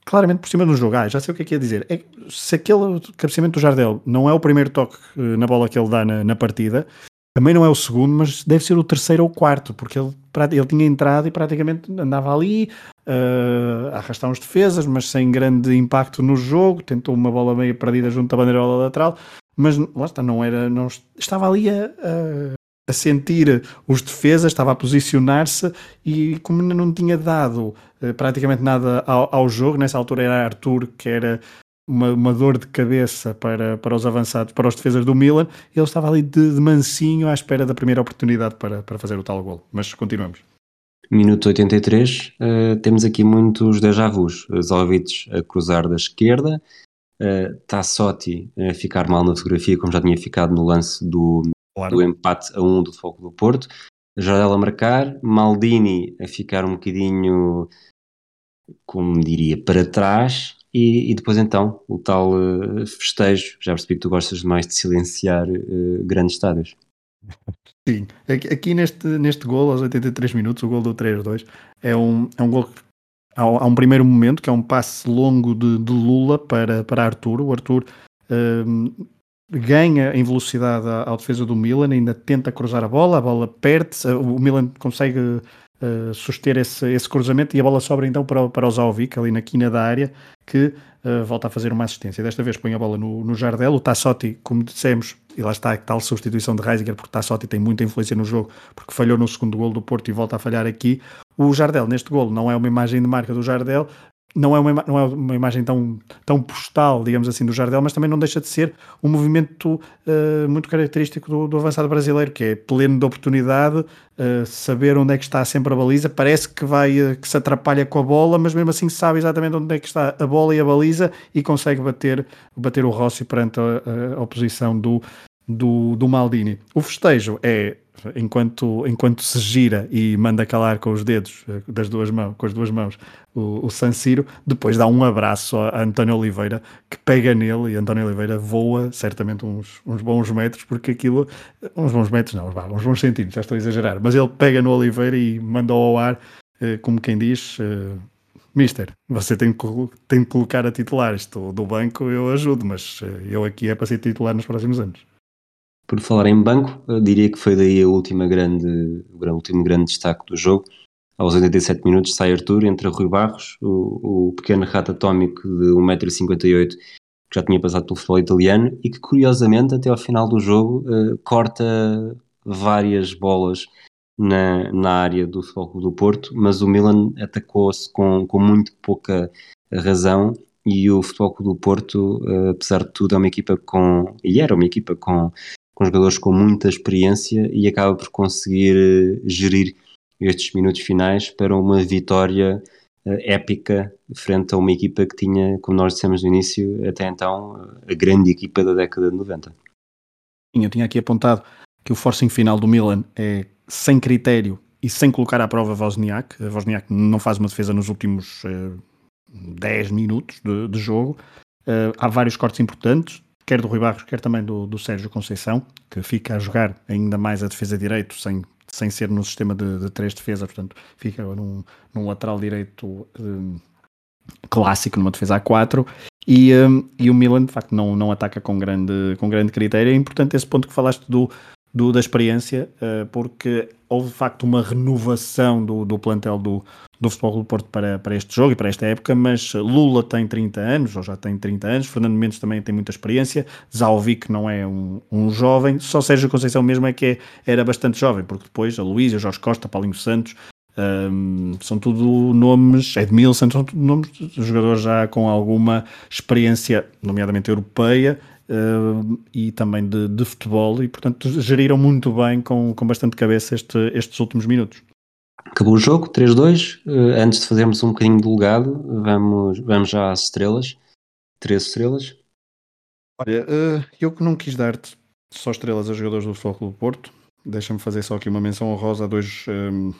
claramente por cima do jogo. Ah, já sei o que é que ia dizer. É, se aquele cabeceamento do Jardel não é o primeiro toque uh, na bola que ele dá na, na partida, também não é o segundo, mas deve ser o terceiro ou quarto, porque ele, ele tinha entrado e praticamente andava ali uh, a arrastar uns defesas, mas sem grande impacto no jogo. Tentou uma bola meio perdida junto à bandeirola lateral, mas lá está, não era. Não, estava ali a, a, a sentir os defesas, estava a posicionar-se e, como não tinha dado uh, praticamente nada ao, ao jogo, nessa altura era Arthur, que era uma, uma, dor de cabeça para, para os avançados, para os defesas do Milan, ele estava ali de, de mansinho à espera da primeira oportunidade para, para fazer o tal gol. Mas continuamos. Minuto 83, uh, eh, temos aqui muitos déjà vus. Zovic a cruzar da esquerda, uh, Tassotti a ficar mal na fotografia, como já tinha ficado no lance do, claro. do empate a 1 do Foco do Porto. Jardel a marcar, Maldini a ficar um bocadinho, como diria, para trás, e, e, depois então o tal uh, festejo, já percebi que tu gostas mais de silenciar uh, grandes estádios. Sim, aqui, aqui, neste, neste gol, aos 83 minutos, o gol do 3-2, é um, é um gol que há, há, um primeiro momento que é um passe longo de, de Lula para, para Arthur. O Arthur uh, ganha em velocidade ao defesa do Milan, ainda tenta cruzar a bola, a bola perde-se, o Milan consegue uh, suster esse, esse cruzamento e a bola sobra então para, para o Zaovic, ali na quina da área, que uh, volta a fazer uma assistência. Desta vez põe a bola no, no Jardel. O Tassotti, como dissemos, e lá está a tal substituição de Reisiger, porque Tassotti tem muita influência no jogo, porque falhou no segundo gol do Porto e volta a falhar aqui. O Jardel, neste gol, não é uma imagem de marca do Jardel, não é uma, não é uma imagem tão, tão postal, digamos assim, do Jardel, mas também não deixa de ser um movimento uh, muito característico do, do, avançado brasileiro, que é pleno de oportunidade, uh, saber onde é que está sempre a baliza, parece que vai uh, que se atrapalha com a bola, mas mesmo assim sabe exatamente onde é que está a bola e a baliza e consegue bater, bater o Rossi perante a, a oposição do, do, do Maldini. O festejo é enquanto, enquanto se gira e manda calar com os dedos eh, das duas mãos, com as duas mãos o, o San Siro, depois dá um abraço a António Oliveira que pega nele e António Oliveira voa certamente uns, uns bons metros, porque aquilo, uns bons metros não, uns bons centímetros, já estou a exagerar, mas ele pega no Oliveira e manda ao ar, eh, como quem diz, eh, Mister, você tem que, tem que colocar a titular, isto do banco eu ajudo, mas eu aqui é para ser titular nos próximos anos. Por falar em banco, diria que foi daí a última grande, o último grande destaque do jogo. Aos 87 minutos sai Arthur, entra Rui Barros, o, o pequeno rato atómico de 1,58m que já tinha passado pelo futebol italiano e que curiosamente até ao final do jogo uh, corta várias bolas na, na área do Futebol do Porto, mas o Milan atacou-se com, com muito pouca razão e o Futebol do Porto, uh, apesar de tudo, é uma equipa com, e era uma equipa com, com jogadores com muita experiência e acaba por conseguir uh, gerir estes minutos finais para uma vitória épica frente a uma equipa que tinha, como nós dissemos no início, até então a grande equipa da década de 90. Eu tinha aqui apontado que o forcing final do Milan é sem critério e sem colocar à prova Wozniak. A Wozniak não faz uma defesa nos últimos eh, 10 minutos de, de jogo. Uh, há vários cortes importantes, quer do Rui Barros, quer também do, do Sérgio Conceição, que fica a jogar ainda mais a defesa direito sem sem ser no sistema de, de três defesas, portanto, fica num, num lateral direito um, clássico, numa defesa A4, e, um, e o Milan, de facto, não, não ataca com grande, com grande critério. É importante esse ponto que falaste do, do da experiência, uh, porque houve, de facto, uma renovação do, do plantel do, do Futebol do Porto para, para este jogo e para esta época, mas Lula tem 30 anos, ou já tem 30 anos, Fernando Mendes também tem muita experiência, Zalvic não é um, um jovem, só Sérgio Conceição mesmo é que é, era bastante jovem, porque depois a Luísa, Jorge Costa, Paulinho Santos, um, são tudo nomes, Edmilson, são tudo nomes de jogadores já com alguma experiência, nomeadamente europeia, Uh, e também de, de, futebol e portanto geriram muito bem com, com bastante cabeça este, estes últimos minutos. Acabou o jogo, 3-2. Uh, eh, antes de fazermos um bocadinho de legado, vamos, vamos já às estrelas. Três estrelas. Olha, uh, eu que não quis dar-te só estrelas a jogadores do Futebol do Porto, deixa-me fazer só aqui uma menção honrosa a dois, um,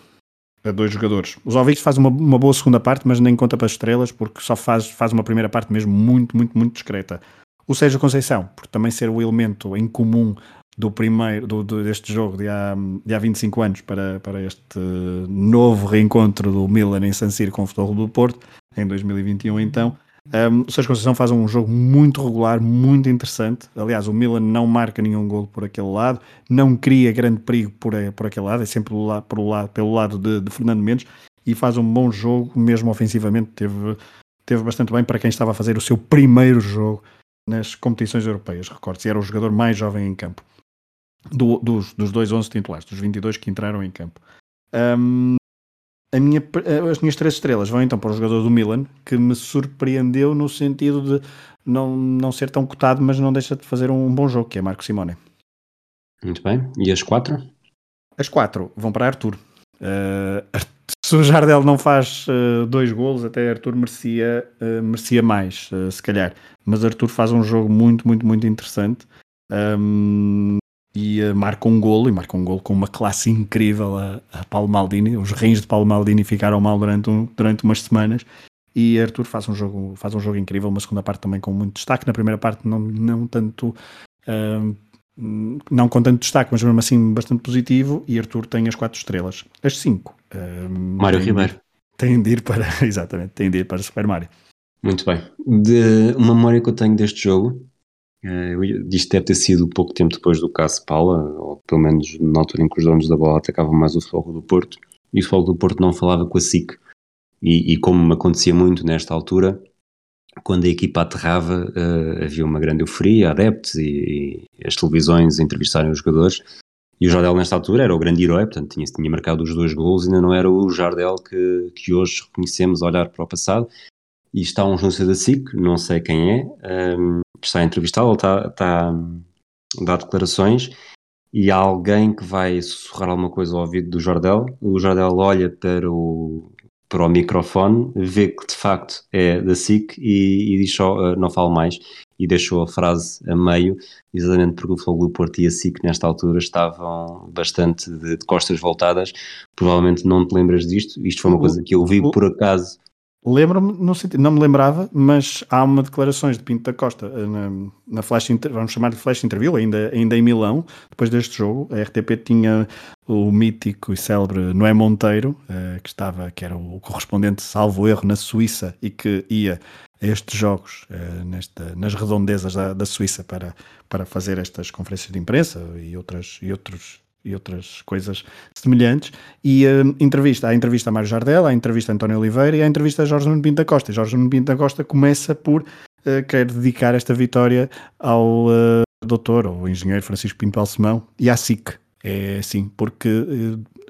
eh, a dois jogadores. Os Alvites faz uma, uma boa segunda parte, mas nem conta para as estrelas, porque só faz, faz uma primeira parte mesmo muito, muito, muito discreta. O Sérgio Conceição, por também ser o elemento em comum do primeiro do, do, deste jogo de há, de há 25 anos para, para este novo reencontro do Milan em San Siro com o Futebol do Porto, em 2021 então. Um, o Sérgio Conceição faz um jogo muito regular, muito interessante. Aliás, o Milan não marca nenhum gol por aquele lado, não cria grande perigo por, por aquele lado, é sempre pelo lado, pelo lado, pelo lado de, de Fernando Mendes e faz um bom jogo, mesmo ofensivamente. Teve, teve bastante bem para quem estava a fazer o seu primeiro jogo nas competições europeias. Recorde-se, era o jogador mais jovem em campo do, dos, dos dois 11 titulares, dos 22 que entraram em campo. Um, minha, as minhas três estrelas vão então para o jogador do Milan, que me surpreendeu no sentido de não, não ser tão cotado, mas não deixa de fazer um bom jogo, que é Marco Simone. Muito bem. E as quatro? As quatro vão para Arthur. Uh, se o Jardel não faz uh, dois golos, até Arthur merecia, uh, merecia mais, se calhar. Mas Arthur faz um jogo muito, muito, muito interessante. Um, e uh, marca um golo, e marca um golo com uma classe incrível a, a Paulo Maldini. Os rins de Paulo Maldini ficaram mal durante, um, durante umas semanas. E Arthur faz um, jogo, faz um jogo incrível, uma segunda parte também com muito destaque. Na primeira parte, não, não tanto. Uh, não com tanto destaque, mas mesmo assim bastante positivo. E Arthur tem as quatro estrelas. As cinco. Uh, Mário Ribeiro. Tem de ir para. Exatamente, tem de ir para Super Mario. Muito bem. De uma memória que eu tenho deste jogo Uh, isto deve ter sido pouco tempo depois do caso Paula, ou pelo menos na altura em que os donos da bola atacavam mais o Futebol do Porto, e o Futebol do Porto não falava com a SIC. E, e como acontecia muito nesta altura, quando a equipa aterrava, uh, havia uma grande euforia, adeptos e, e, as televisões a entrevistarem os jogadores. E o Jardel, nesta altura, era o grande herói, portanto, tinha, tinha marcado os dois gols, ainda não era o Jardel que, que hoje reconhecemos olhar para o passado. E está um jornalista da SIC, não sei quem é, um, está a entrevistá-lo, está, está a dar declarações e há alguém que vai sussurrar alguma coisa ao ouvido do Jardel. O Jardel olha para o, para o microfone, vê que de facto é da SIC e, e diz só uh, não falo mais e deixou a frase a meio, exatamente porque o Fogo do Porto e a SIC nesta altura estavam bastante de, de, costas voltadas. Provavelmente não te lembras disto, isto foi uma coisa que eu vi por acaso Lembro-me, sentido, não me lembrava, mas há uma declarações de Pinto da Costa eh, na, na flash, vamos chamar de flash interview, ainda, ainda em Milão, depois deste jogo. A RTP tinha o mítico e célebre Noé Monteiro, uh, que estava, que era o correspondente, salvo erro, na Suíça e que ia a estes jogos uh, nesta, nas redondezas da, da Suíça para, para fazer estas conferências de imprensa e, outras, e outros e outras coisas semelhantes. E uh, entrevista, há a entrevista a Mário Jardel, há a entrevista a António Oliveira e há a entrevista a Jorge Nuno Pinto da Costa. E Jorge Nuno Pinto da Costa começa por uh, quero dedicar esta vitória ao uh, doutor ou engenheiro Francisco Pinto Balsemão e à SIC. É assim, porque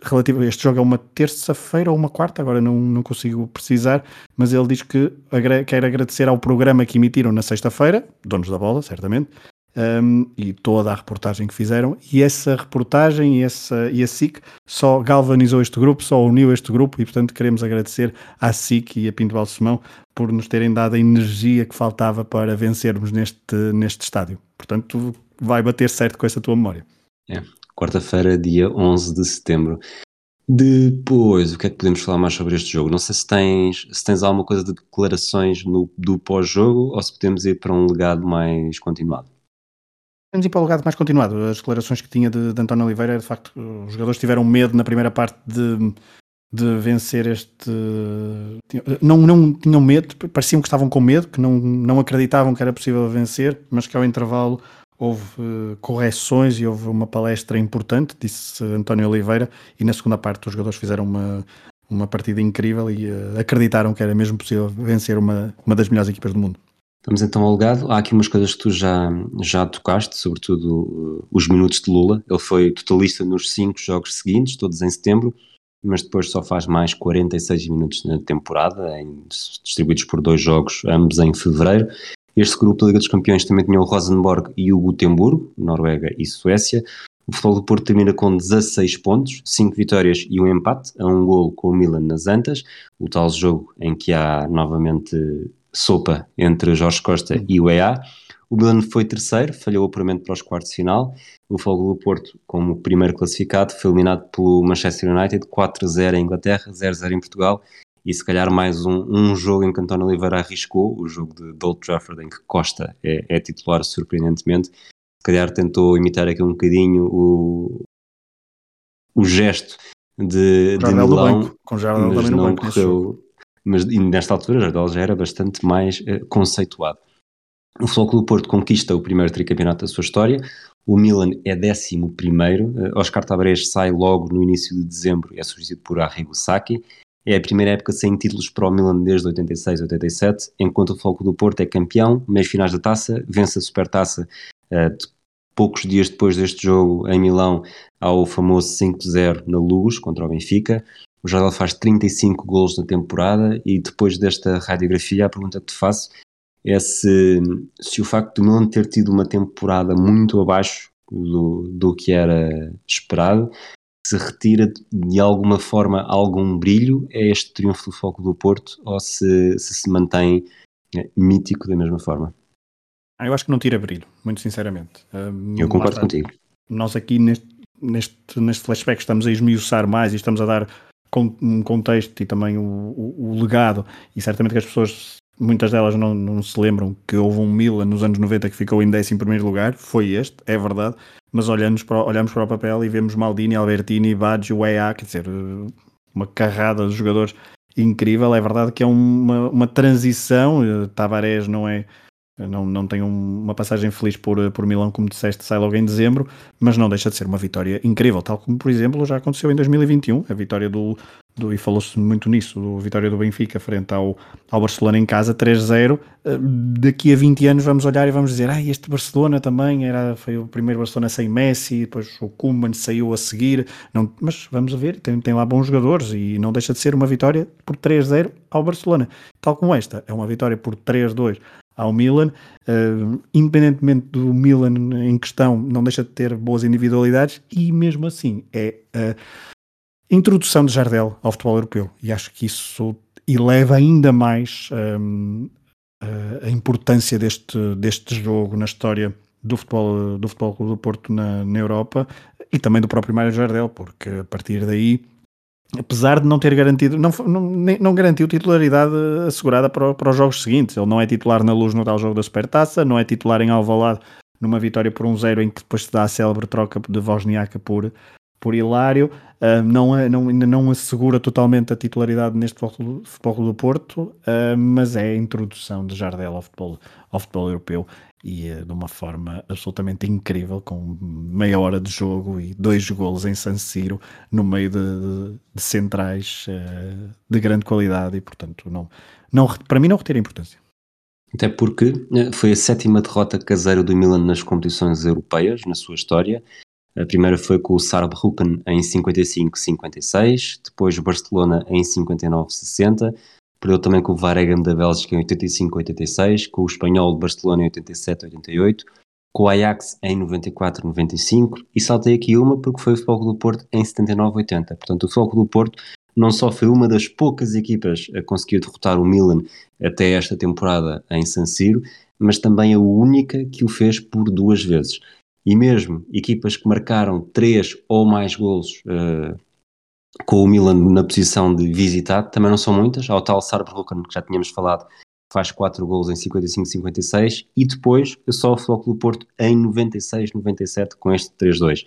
relativo, este jogo é uma terça-feira ou uma quarta, agora não, não consigo precisar, mas ele diz que agra quer agradecer ao programa que emitiram na sexta-feira, donos da bola, certamente, um, e toda a reportagem que fizeram, e essa reportagem e, essa, e a SIC só galvanizou este grupo, só uniu este grupo, e portanto queremos agradecer à SIC e a Pinto Balsemão por nos terem dado a energia que faltava para vencermos neste, neste estádio. Portanto, vai bater certo com essa tua memória. É, quarta-feira, dia 11 de setembro. Depois, o que é que podemos falar mais sobre este jogo? Não sei se tens, se tens alguma coisa de declarações no, do pós-jogo ou se podemos ir para um legado mais continuado. Vamos ir para o legado mais continuado. As declarações que tinha de, de António Oliveira, de facto, os jogadores tiveram medo na primeira parte de, de vencer este. Não, não tinham medo, pareciam que estavam com medo, que não, não acreditavam que era possível vencer, mas que ao intervalo houve uh, correções e houve uma palestra importante, disse António Oliveira, e na segunda parte os jogadores fizeram uma, uma partida incrível e uh, acreditaram que era mesmo possível vencer uma, uma das melhores equipas do mundo. Vamos então ao legado. Há aqui umas coisas que tu já, já tocaste, sobretudo uh, os minutos de Lula. Ele foi totalista nos cinco jogos seguintes, todos em setembro, mas depois só faz mais 46 minutos na temporada, em, distribuídos por dois jogos, ambos em fevereiro. Este grupo da Liga dos Campeões também tinha o Rosenborg e o Gutemburgo, Noruega e Suécia. O Futebol do Porto termina com 16 pontos, 5 vitórias e um empate, a um golo com o Milan nas Antas, o tal jogo em que há novamente sopa entre Jorge Costa e o EA. O Milan foi terceiro, falhou o apuramento para os quartos de final. O Fogo do Porto, como primeiro classificado, foi eliminado pelo Manchester United 4-0 em Inglaterra, 0-0 em Portugal. E se calhar mais um, um jogo em que António Oliveira arriscou, o jogo de, Old Trafford, em que Costa é, é, titular surpreendentemente. Se calhar tentou imitar aqui um bocadinho o, o gesto de, de Milão, com mas não correu, mas nesta altura Jardel já era bastante mais uh, conceituado. O Futebol do Porto conquista o primeiro tricampeonato da sua história, o Milan é décimo primeiro, uh, Oscar Tabarés sai logo no início de dezembro e é substituído por Arrigo Sacchi, é a primeira época sem títulos para o Milan desde 86 87, enquanto o Futebol do Porto é campeão, meias finais da taça, vence a supertaça uh, de poucos dias depois deste jogo em Milão ao famoso 5-0 na Luz contra o Benfica. O Jardel faz 35 gols na temporada e depois desta radiografia a pergunta que te faço é se, se o facto de não ter tido uma temporada muito abaixo do, do que era esperado se retira de alguma forma algum brilho a este triunfo do Foco do Porto ou se se, se mantém é, mítico da mesma forma? Ah, eu acho que não tira brilho, muito sinceramente. eu concordo contigo. Nós aqui neste, neste, neste flashback estamos a esmiuçar mais e estamos a dar um contexto e também o, o, o, legado, e certamente que as pessoas, muitas delas não, não se lembram que houve um Milan nos anos 90 que ficou em 11 lugar, foi este, é verdade, mas olhamos para, olhamos para o papel e vemos Maldini, Albertini, Baggio, EA, quer dizer, uma carrada de jogadores incrível, é verdade que é uma, uma transição, eh, Tavares não é não, não tem uma passagem feliz por, por Milão, como disseste, sai logo em dezembro, mas não deixa de ser uma vitória incrível, tal como, por exemplo, já aconteceu em 2021, a vitória do, do e falou-se muito nisso, a vitória do Benfica frente ao, ao Barcelona em casa, 3-0. Eh, daqui a 20 anos vamos olhar e vamos dizer, ah, este Barcelona também era, foi o primeiro Barcelona sem Messi, depois o Koeman saiu a seguir, não, mas vamos ver, tem, tem lá bons jogadores e não deixa de ser uma vitória por 3-0 ao Barcelona, tal como esta, é uma vitória por 3-2 ao Milan. Uh, independentemente do Milan em questão, não deixa de ter boas individualidades e mesmo assim é a introdução de Jardel ao futebol europeu e acho que isso eleva ainda mais um, a importância deste, deste jogo na história do futebol do futebol do Porto na, na Europa e também do próprio Mário Jardel, porque a partir daí apesar de não ter garantido, não, não, não garantiu titularidade assegurada para, para, os jogos seguintes. Ele não é titular na luz no tal jogo da Supertaça, não é titular em Alvalade numa vitória por um zero em que depois se dá a célebre troca de Wozniaka por, por Hilário. Uh, não, é, não, ainda não assegura totalmente a titularidade neste futebol do Porto, uh, mas é a introdução de Jardel ao futebol, ao futebol europeu e uh, de uma forma absolutamente incrível, com meia hora de jogo e dois golos em San Siro, no meio de, de, centrais de grande qualidade e, portanto, não, não, para mim não retira importância. Até porque eh, foi a sétima derrota caseira do Milan nas competições europeias, na sua história. A primeira foi com o Saarbrücken em 55-56, depois Barcelona em 59-60, perdeu também com o Varegem da Bélgica em 85-86, com o Espanhol de Barcelona em 87-88, com o Ajax em 94-95 e saltei aqui uma porque foi o Foco do Porto em 79-80. Portanto, o Foco do Porto não só foi uma das poucas equipas a conseguir derrotar o Milan até esta temporada em San Siro, mas também a única que o fez por duas vezes. E mesmo equipas que marcaram três ou mais golos uh, com o Milan na posição de visitado, também não são muitas. Há o tal Saarbrücken, que já tínhamos falado, faz 4 gols em 55-56 e depois só o Flóculo Porto em 96-97 com este 3-2.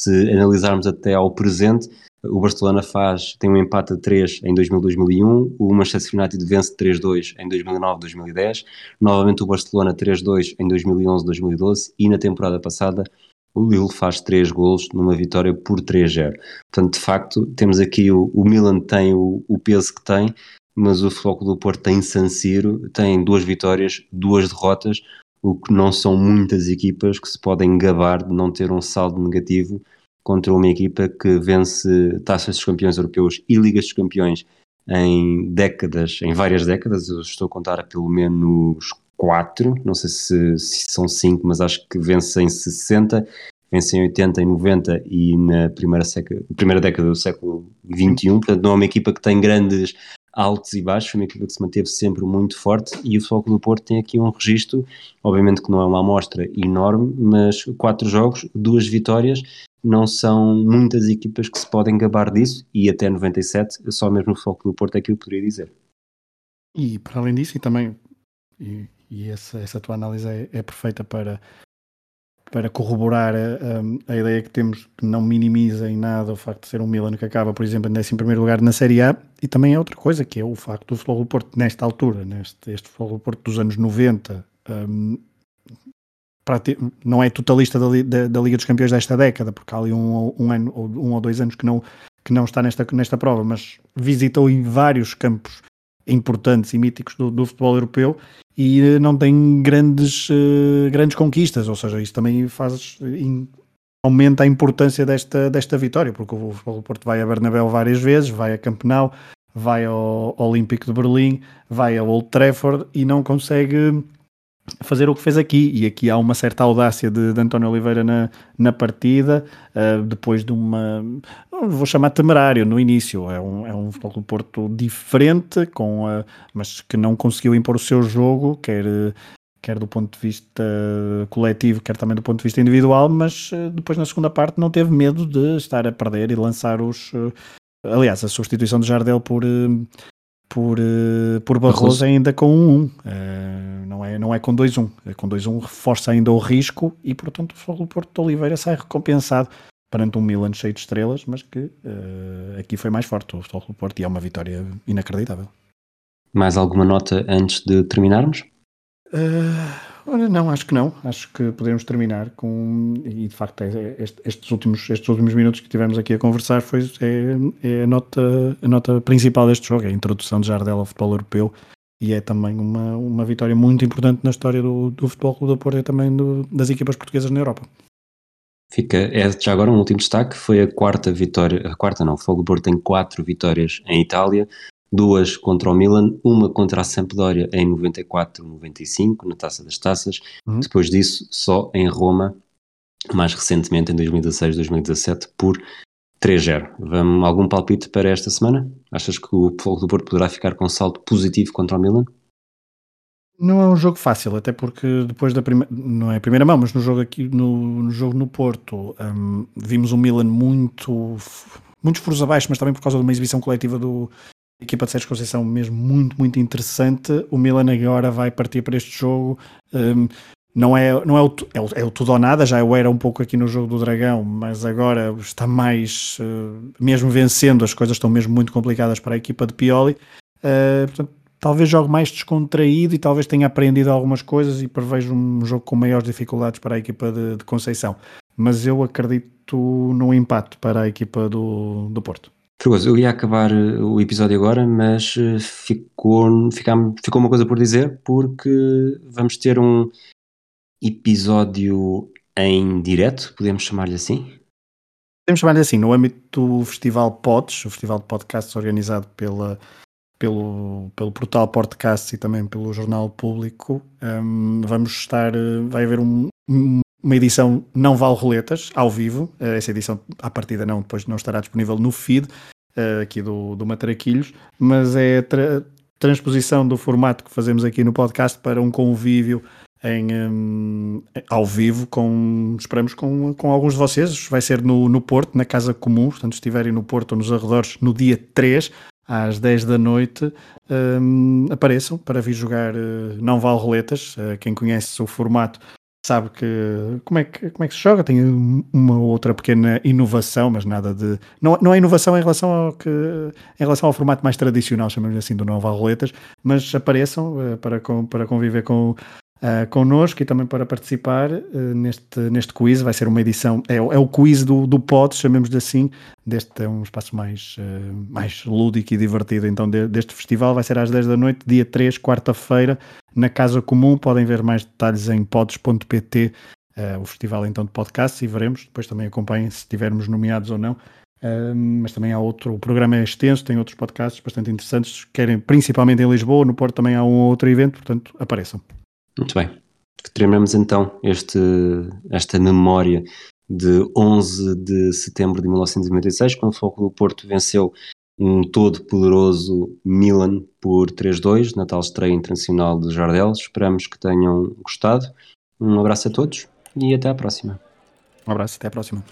Se analisarmos até ao presente, o Barcelona faz, tem um empate a 3 em 2000-2001, o Manchester United vence 3-2 em 2009-2010, novamente o Barcelona 3-2 em 2011-2012 e na temporada passada o Lille faz 3 golos numa vitória por 3-0. Portanto, de facto, temos aqui o, o Milan tem o, o peso que tem, mas o Foco do Porto tem San Siro, tem duas vitórias, duas derrotas, o que não são muitas equipas que se podem gabar de não ter um saldo negativo contra uma equipa que vence taças dos campeões europeus e ligas dos campeões em décadas, em várias décadas, eu estou a contar pelo menos quatro, não sei se, se são cinco, mas acho que vence em 60, vence em 80, em 90 e na primeira, seca, primeira década do século XXI, portanto não é uma equipa que tem grandes altos e baixos, uma equipa que se manteve sempre muito forte e o Futebol do Porto tem aqui um registro, obviamente que não é uma amostra enorme, mas quatro jogos, duas vitórias, não são muitas equipas que se podem gabar disso e até 97 só mesmo o Futebol do Porto é que eu poderia dizer. E para além disso, e também, e, e essa, essa tua análise é, é perfeita para para corroborar a, a, ideia que temos que não minimiza em nada o facto de ser um Milan que acaba, por exemplo, em 11 lugar na Série A. E também é outra coisa, que é o facto do Futebol do Porto, nesta altura, neste este Futebol do Porto dos anos 90, um, não é totalista da, da, da, Liga dos Campeões desta década, porque há ali um, um ano ou um ou dois anos que não, que não está nesta, nesta prova, mas visitou em vários campos importantes e míticos do, do futebol europeu e eh, não tem grandes, uh, grandes conquistas, ou seja, isso também faz in, aumenta a importância desta, desta vitória, porque o Futebol Porto vai a Bernabéu várias vezes, vai a Campenau, vai ao Olímpico de Berlim, vai ao Old Trafford e não consegue fazer o que fez aqui. E aqui há uma certa audácia de, de António Oliveira na, na partida, uh, depois de uma. vou chamar temerário no início. É um, é um futebol do Porto diferente, com, uh, mas que não conseguiu impor o seu jogo, quer. Quer do ponto de vista coletivo, quer também do ponto de vista individual, mas uh, depois na segunda parte não teve medo de estar a perder e lançar os. aliás, a substituição de Jardel por, por, uh, por Barroso ainda com um 1. Uh, não, é, não é com 2-1. É com 2-1 reforça ainda o risco e, portanto, o Porto de Oliveira sai recompensado perante um Milan cheio de estrelas, mas que uh, aqui foi mais forte o Futebol Porto e é uma vitória inacreditável. Mais alguma nota antes de terminarmos? Uh, Olha, não, acho que não. Acho que podemos terminar com. E de facto, é, é estes, últimos, estes últimos minutos que tivemos aqui a conversar foi, é, é a, nota, a nota principal deste jogo, é a introdução de Jardel ao futebol europeu e é também uma, uma vitória muito importante na história do, do Futebol do Porto e também do, das equipas portuguesas na Europa. Fica, é já agora um último destaque, foi a quarta vitória, a quarta não, o do Porto tem quatro vitórias em Itália, duas contra o Milan, uma contra a Sampdoria em 94-95, na Taça das Taças, uhum. depois disso só em Roma, mais recentemente em 2016-2017, por 3-0. Vamos algum palpite para esta semana? Achas que o Fogo do Porto poderá ficar com salto positivo contra o Milan? Não é um jogo fácil, até porque depois da primeira, não é a primeira mão, mas no jogo aqui no, no jogo no Porto, um, vimos o Milan muito muitos furos abaixo, mas também por causa de uma exibição coletiva do, equipa de Sérgio Conceição mesmo muito, muito interessante. O Milan agora vai partir para este jogo. Um, não é, não é, o, é, o, é o tudo ou nada, já eu era um pouco aqui no jogo do Dragão, mas agora está mais, uh, mesmo vencendo, as coisas estão mesmo muito complicadas para a equipa de Pioli. Uh, portanto, talvez jogue mais descontraído e talvez tenha aprendido algumas coisas e prevejo um jogo com maiores dificuldades para a equipa de, de Conceição. Mas eu acredito no empate para a equipa do, do Porto. Fregoso, eu ia acabar eh, o episódio agora, mas eh, ficou, ficou, ficou uma coisa por dizer, porque vamos ter um episódio em direto, podemos chamar-lhe assim? Podemos chamar-lhe assim, no âmbito do Festival Pods, o Festival de Podcasts organizado pela, pelo, pelo portal Podcast e também pelo Jornal Público, um, vamos estar, eh, vai haver um, uma edição não vale roletas, ao vivo, essa edição à partida não, depois não estará disponível no feed, uh, aqui do, do Matraquilhos, mas é tra transposição do formato que fazemos aqui no podcast para um convívio em, um, ao vivo com, esperamos, com, com alguns de vocês. Vai ser no, no Porto, na Casa Comum, portanto, estiverem no Porto ou nos arredores, no dia 3, às 10 da noite, um, apareçam para vir jogar uh, Não Vale Roletas. Uh, quem conhece o formato sabe que como é que, como é que se joga, tem uma outra pequena inovação, mas nada de. Não, não é inovação em relação ao que em relação ao formato mais tradicional, chamamos assim, do Nova Roletas, mas apareçam uh, para, para conviver com, uh, connosco e também para participar uh, neste, neste quiz. Vai ser uma edição, é, é o quiz do, do pod, chamemos-lhe assim. Deste é um espaço mais, uh, mais lúdico e divertido. Então, de, deste festival vai ser às 10 da noite, dia 3, quarta-feira, na Casa Comum. Podem ver mais detalhes em pods.pt. o festival então de podcasts e veremos, depois também acompanhem se estivermos nomeados ou não. Uh, mas também há outro, o programa é extenso, tem outros podcasts bastante interessantes, querem principalmente em Lisboa, no Porto também há um outro evento, portanto apareçam. Muito bem. Terminamos então este, esta memória de 11 de setembro de 1996, quando o Foco do Porto venceu um todo poderoso Milan por 3-2 na tal estreia internacional de Jardel. Esperamos que tenham gostado. Um abraço a todos e até à próxima. Um abraço, até à próxima.